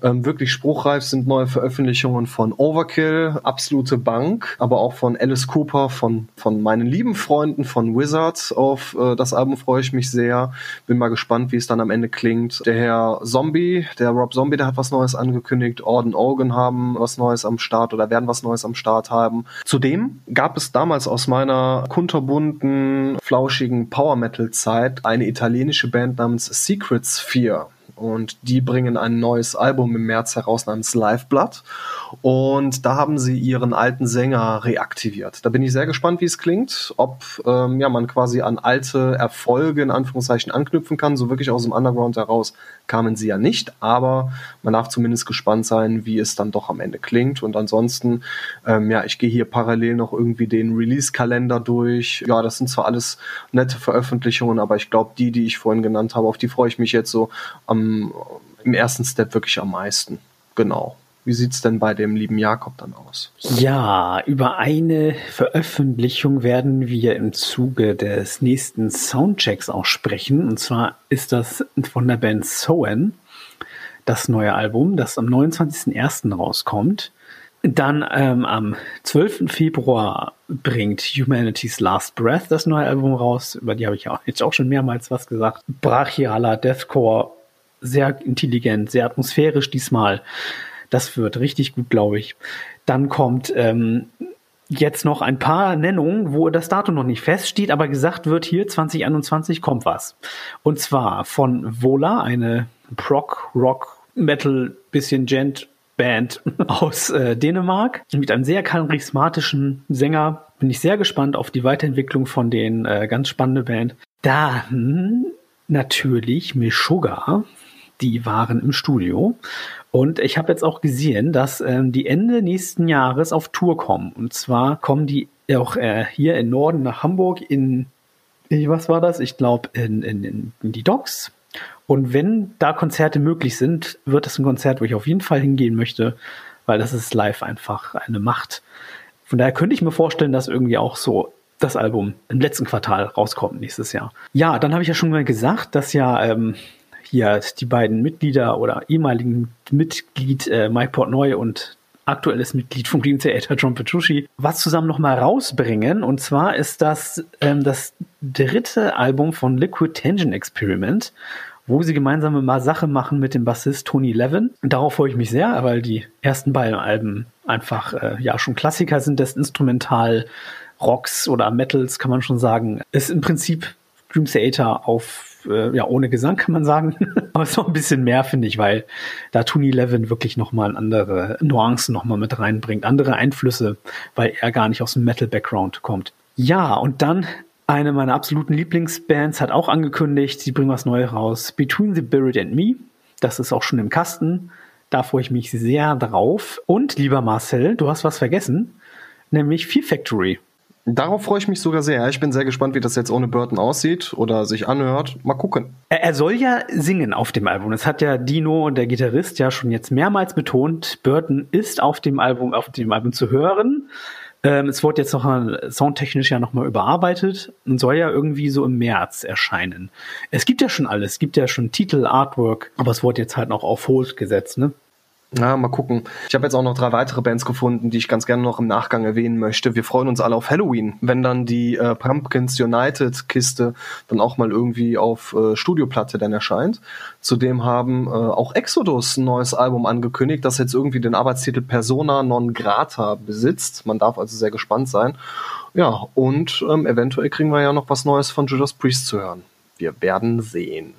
Ähm, wirklich spruchreif sind neue Veröffentlichungen von Overkill, Absolute Bank, aber auch von Alice Cooper, von, von meinen lieben Freunden von Wizards. Auf äh, das Album freue ich mich sehr. Bin mal gespannt, wie es dann am Ende klingt. Der Herr Zombie, der Rob Zombie, der hat was Neues angekündigt. Orden Ogan haben was Neues am Start oder werden was Neues am Start haben. Zudem gab es damals aus meiner kunterbunten, flauschigen Power Metal Zeit eine italienische Band namens Secret Sphere und die bringen ein neues Album im März heraus namens Live Blood und da haben sie ihren alten Sänger reaktiviert. Da bin ich sehr gespannt, wie es klingt, ob ähm, ja, man quasi an alte Erfolge in Anführungszeichen anknüpfen kann. So wirklich aus dem Underground heraus kamen sie ja nicht, aber man darf zumindest gespannt sein, wie es dann doch am Ende klingt. Und ansonsten, ähm, ja, ich gehe hier parallel noch irgendwie den Release-Kalender durch. Ja, das sind zwar alles nette Veröffentlichungen, aber ich glaube, die, die ich vorhin genannt habe, auf die freue ich mich jetzt so am im ersten Step wirklich am meisten. Genau. Wie sieht es denn bei dem lieben Jakob dann aus?
Ja, über eine Veröffentlichung werden wir im Zuge des nächsten Soundchecks auch sprechen. Und zwar ist das von der Band Soen, das neue Album, das am 29.01. rauskommt. Dann ähm, am 12. Februar bringt Humanity's Last Breath das neue Album raus. Über die habe ich ja jetzt auch schon mehrmals was gesagt. Brachialer Deathcore sehr intelligent, sehr atmosphärisch diesmal. Das wird richtig gut, glaube ich. Dann kommt ähm, jetzt noch ein paar Nennungen, wo das Datum noch nicht feststeht, aber gesagt wird, hier 2021 kommt was. Und zwar von Vola, eine Prog, Rock, Metal, bisschen Gent Band aus äh, Dänemark mit einem sehr charismatischen Sänger. Bin ich sehr gespannt auf die Weiterentwicklung von den äh, ganz spannende Band. Dann natürlich Meshuggah die waren im Studio. Und ich habe jetzt auch gesehen, dass ähm, die Ende nächsten Jahres auf Tour kommen. Und zwar kommen die auch äh, hier in Norden nach Hamburg in, was war das? Ich glaube, in, in, in die Docks. Und wenn da Konzerte möglich sind, wird das ein Konzert, wo ich auf jeden Fall hingehen möchte, weil das ist live einfach eine Macht. Von daher könnte ich mir vorstellen, dass irgendwie auch so das Album im letzten Quartal rauskommt nächstes Jahr. Ja, dann habe ich ja schon mal gesagt, dass ja ähm, hier die beiden Mitglieder oder ehemaligen Mitglied äh, Mike Portnoy und aktuelles Mitglied vom Green Theater John Petrucci was zusammen nochmal rausbringen. Und zwar ist das ähm, das dritte Album von Liquid Tension Experiment, wo sie gemeinsame mal Sache machen mit dem Bassist Tony Levin. Und darauf freue ich mich sehr, weil die ersten beiden Alben einfach äh, ja schon Klassiker sind des Instrumental Rocks oder Metals, kann man schon sagen. Ist im Prinzip Dream Theater auf äh, ja, ohne Gesang kann man sagen. Aber noch ein bisschen mehr, finde ich, weil da Tony Levin wirklich nochmal andere Nuancen nochmal mit reinbringt, andere Einflüsse, weil er gar nicht aus dem Metal-Background kommt. Ja, und dann eine meiner absoluten Lieblingsbands hat auch angekündigt, sie bringen was Neues raus. Between the Buried and Me. Das ist auch schon im Kasten. Da freue ich mich sehr drauf. Und lieber Marcel, du hast was vergessen, nämlich Fear Factory.
Darauf freue ich mich sogar sehr. Ich bin sehr gespannt, wie das jetzt ohne Burton aussieht oder sich anhört. Mal gucken.
Er, er soll ja singen auf dem Album. Das hat ja Dino, der Gitarrist, ja schon jetzt mehrmals betont. Burton ist auf dem Album, auf dem Album zu hören. Ähm, es wurde jetzt noch mal soundtechnisch ja nochmal überarbeitet und soll ja irgendwie so im März erscheinen. Es gibt ja schon alles. Es gibt ja schon Titel, Artwork, aber es wurde jetzt halt noch auf Hold gesetzt, ne?
Na, mal gucken. Ich habe jetzt auch noch drei weitere Bands gefunden, die ich ganz gerne noch im Nachgang erwähnen möchte. Wir freuen uns alle auf Halloween, wenn dann die äh, Pumpkins United Kiste dann auch mal irgendwie auf äh, Studioplatte dann erscheint. Zudem haben äh, auch Exodus ein neues Album angekündigt, das jetzt irgendwie den Arbeitstitel Persona non grata besitzt. Man darf also sehr gespannt sein. Ja, und ähm, eventuell kriegen wir ja noch was Neues von Judas Priest zu hören. Wir werden sehen.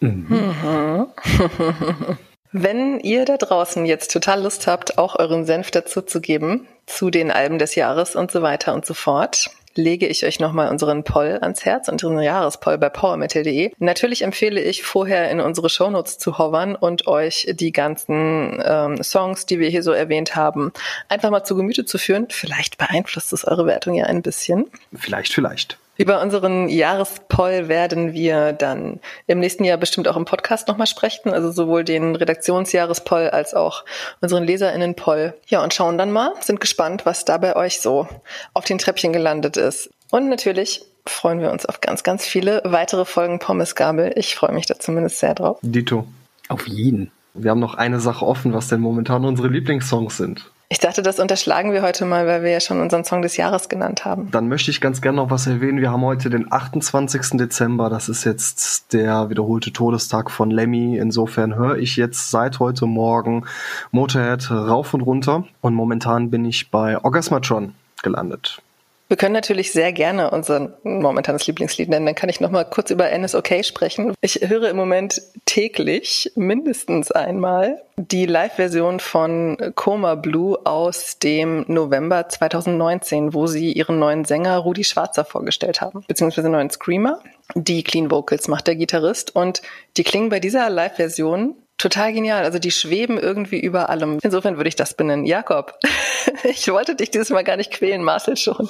Mhm. Wenn ihr da draußen jetzt total Lust habt, auch euren Senf dazu zu geben, zu den Alben des Jahres und so weiter und so fort, lege ich euch nochmal unseren Poll ans Herz, unseren Jahrespoll bei powermetal.de. Natürlich empfehle ich vorher in unsere Shownotes zu hovern und euch die ganzen ähm, Songs, die wir hier so erwähnt haben, einfach mal zu Gemüte zu führen. Vielleicht beeinflusst es eure Wertung ja ein bisschen.
Vielleicht, vielleicht.
Über unseren Jahrespoll werden wir dann im nächsten Jahr bestimmt auch im Podcast nochmal sprechen, also sowohl den Redaktionsjahrespoll als auch unseren LeserInnen-Poll. Ja, und schauen dann mal, sind gespannt, was da bei euch so auf den Treppchen gelandet ist. Und natürlich freuen wir uns auf ganz, ganz viele weitere Folgen Pommes Gabel. Ich freue mich da zumindest sehr drauf.
Dito.
Auf jeden.
Wir haben noch eine Sache offen, was denn momentan unsere Lieblingssongs sind.
Ich dachte, das unterschlagen wir heute mal, weil wir ja schon unseren Song des Jahres genannt haben.
Dann möchte ich ganz gerne noch was erwähnen. Wir haben heute den 28. Dezember. Das ist jetzt der wiederholte Todestag von Lemmy. Insofern höre ich jetzt seit heute Morgen Motorhead rauf und runter. Und momentan bin ich bei Orgasmatron gelandet.
Wir können natürlich sehr gerne unser momentanes Lieblingslied nennen. Dann kann ich noch mal kurz über NSOK sprechen. Ich höre im Moment täglich mindestens einmal die Live-Version von Coma Blue aus dem November 2019, wo sie ihren neuen Sänger Rudi Schwarzer vorgestellt haben, beziehungsweise neuen Screamer. Die Clean Vocals macht der Gitarrist und die klingen bei dieser Live-Version total genial. Also die schweben irgendwie über allem. Insofern würde ich das benennen. Jakob, ich wollte dich dieses Mal gar nicht quälen, Marcel schon.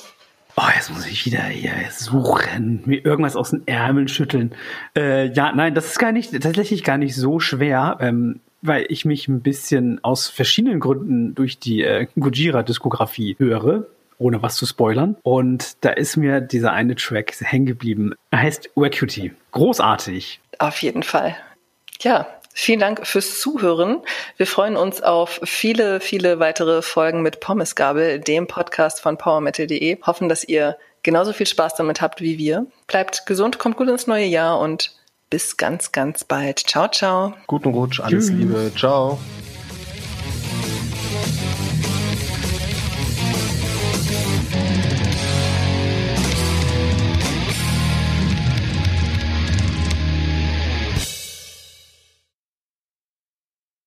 Oh, jetzt muss ich wieder hier suchen, mir irgendwas aus den Ärmeln schütteln. Äh, ja, nein, das ist gar nicht, tatsächlich gar nicht so schwer, ähm, weil ich mich ein bisschen aus verschiedenen Gründen durch die äh, Gojira-Diskografie höre, ohne was zu spoilern. Und da ist mir dieser eine Track hängen geblieben. Er heißt Vacuity. Großartig.
Auf jeden Fall. Ja, Vielen Dank fürs Zuhören. Wir freuen uns auf viele, viele weitere Folgen mit Pommesgabel, dem Podcast von powermetal.de. Hoffen, dass ihr genauso viel Spaß damit habt wie wir. Bleibt gesund, kommt gut ins neue Jahr und bis ganz, ganz bald. Ciao, ciao.
Guten Rutsch, alles Tschüss. Liebe. Ciao.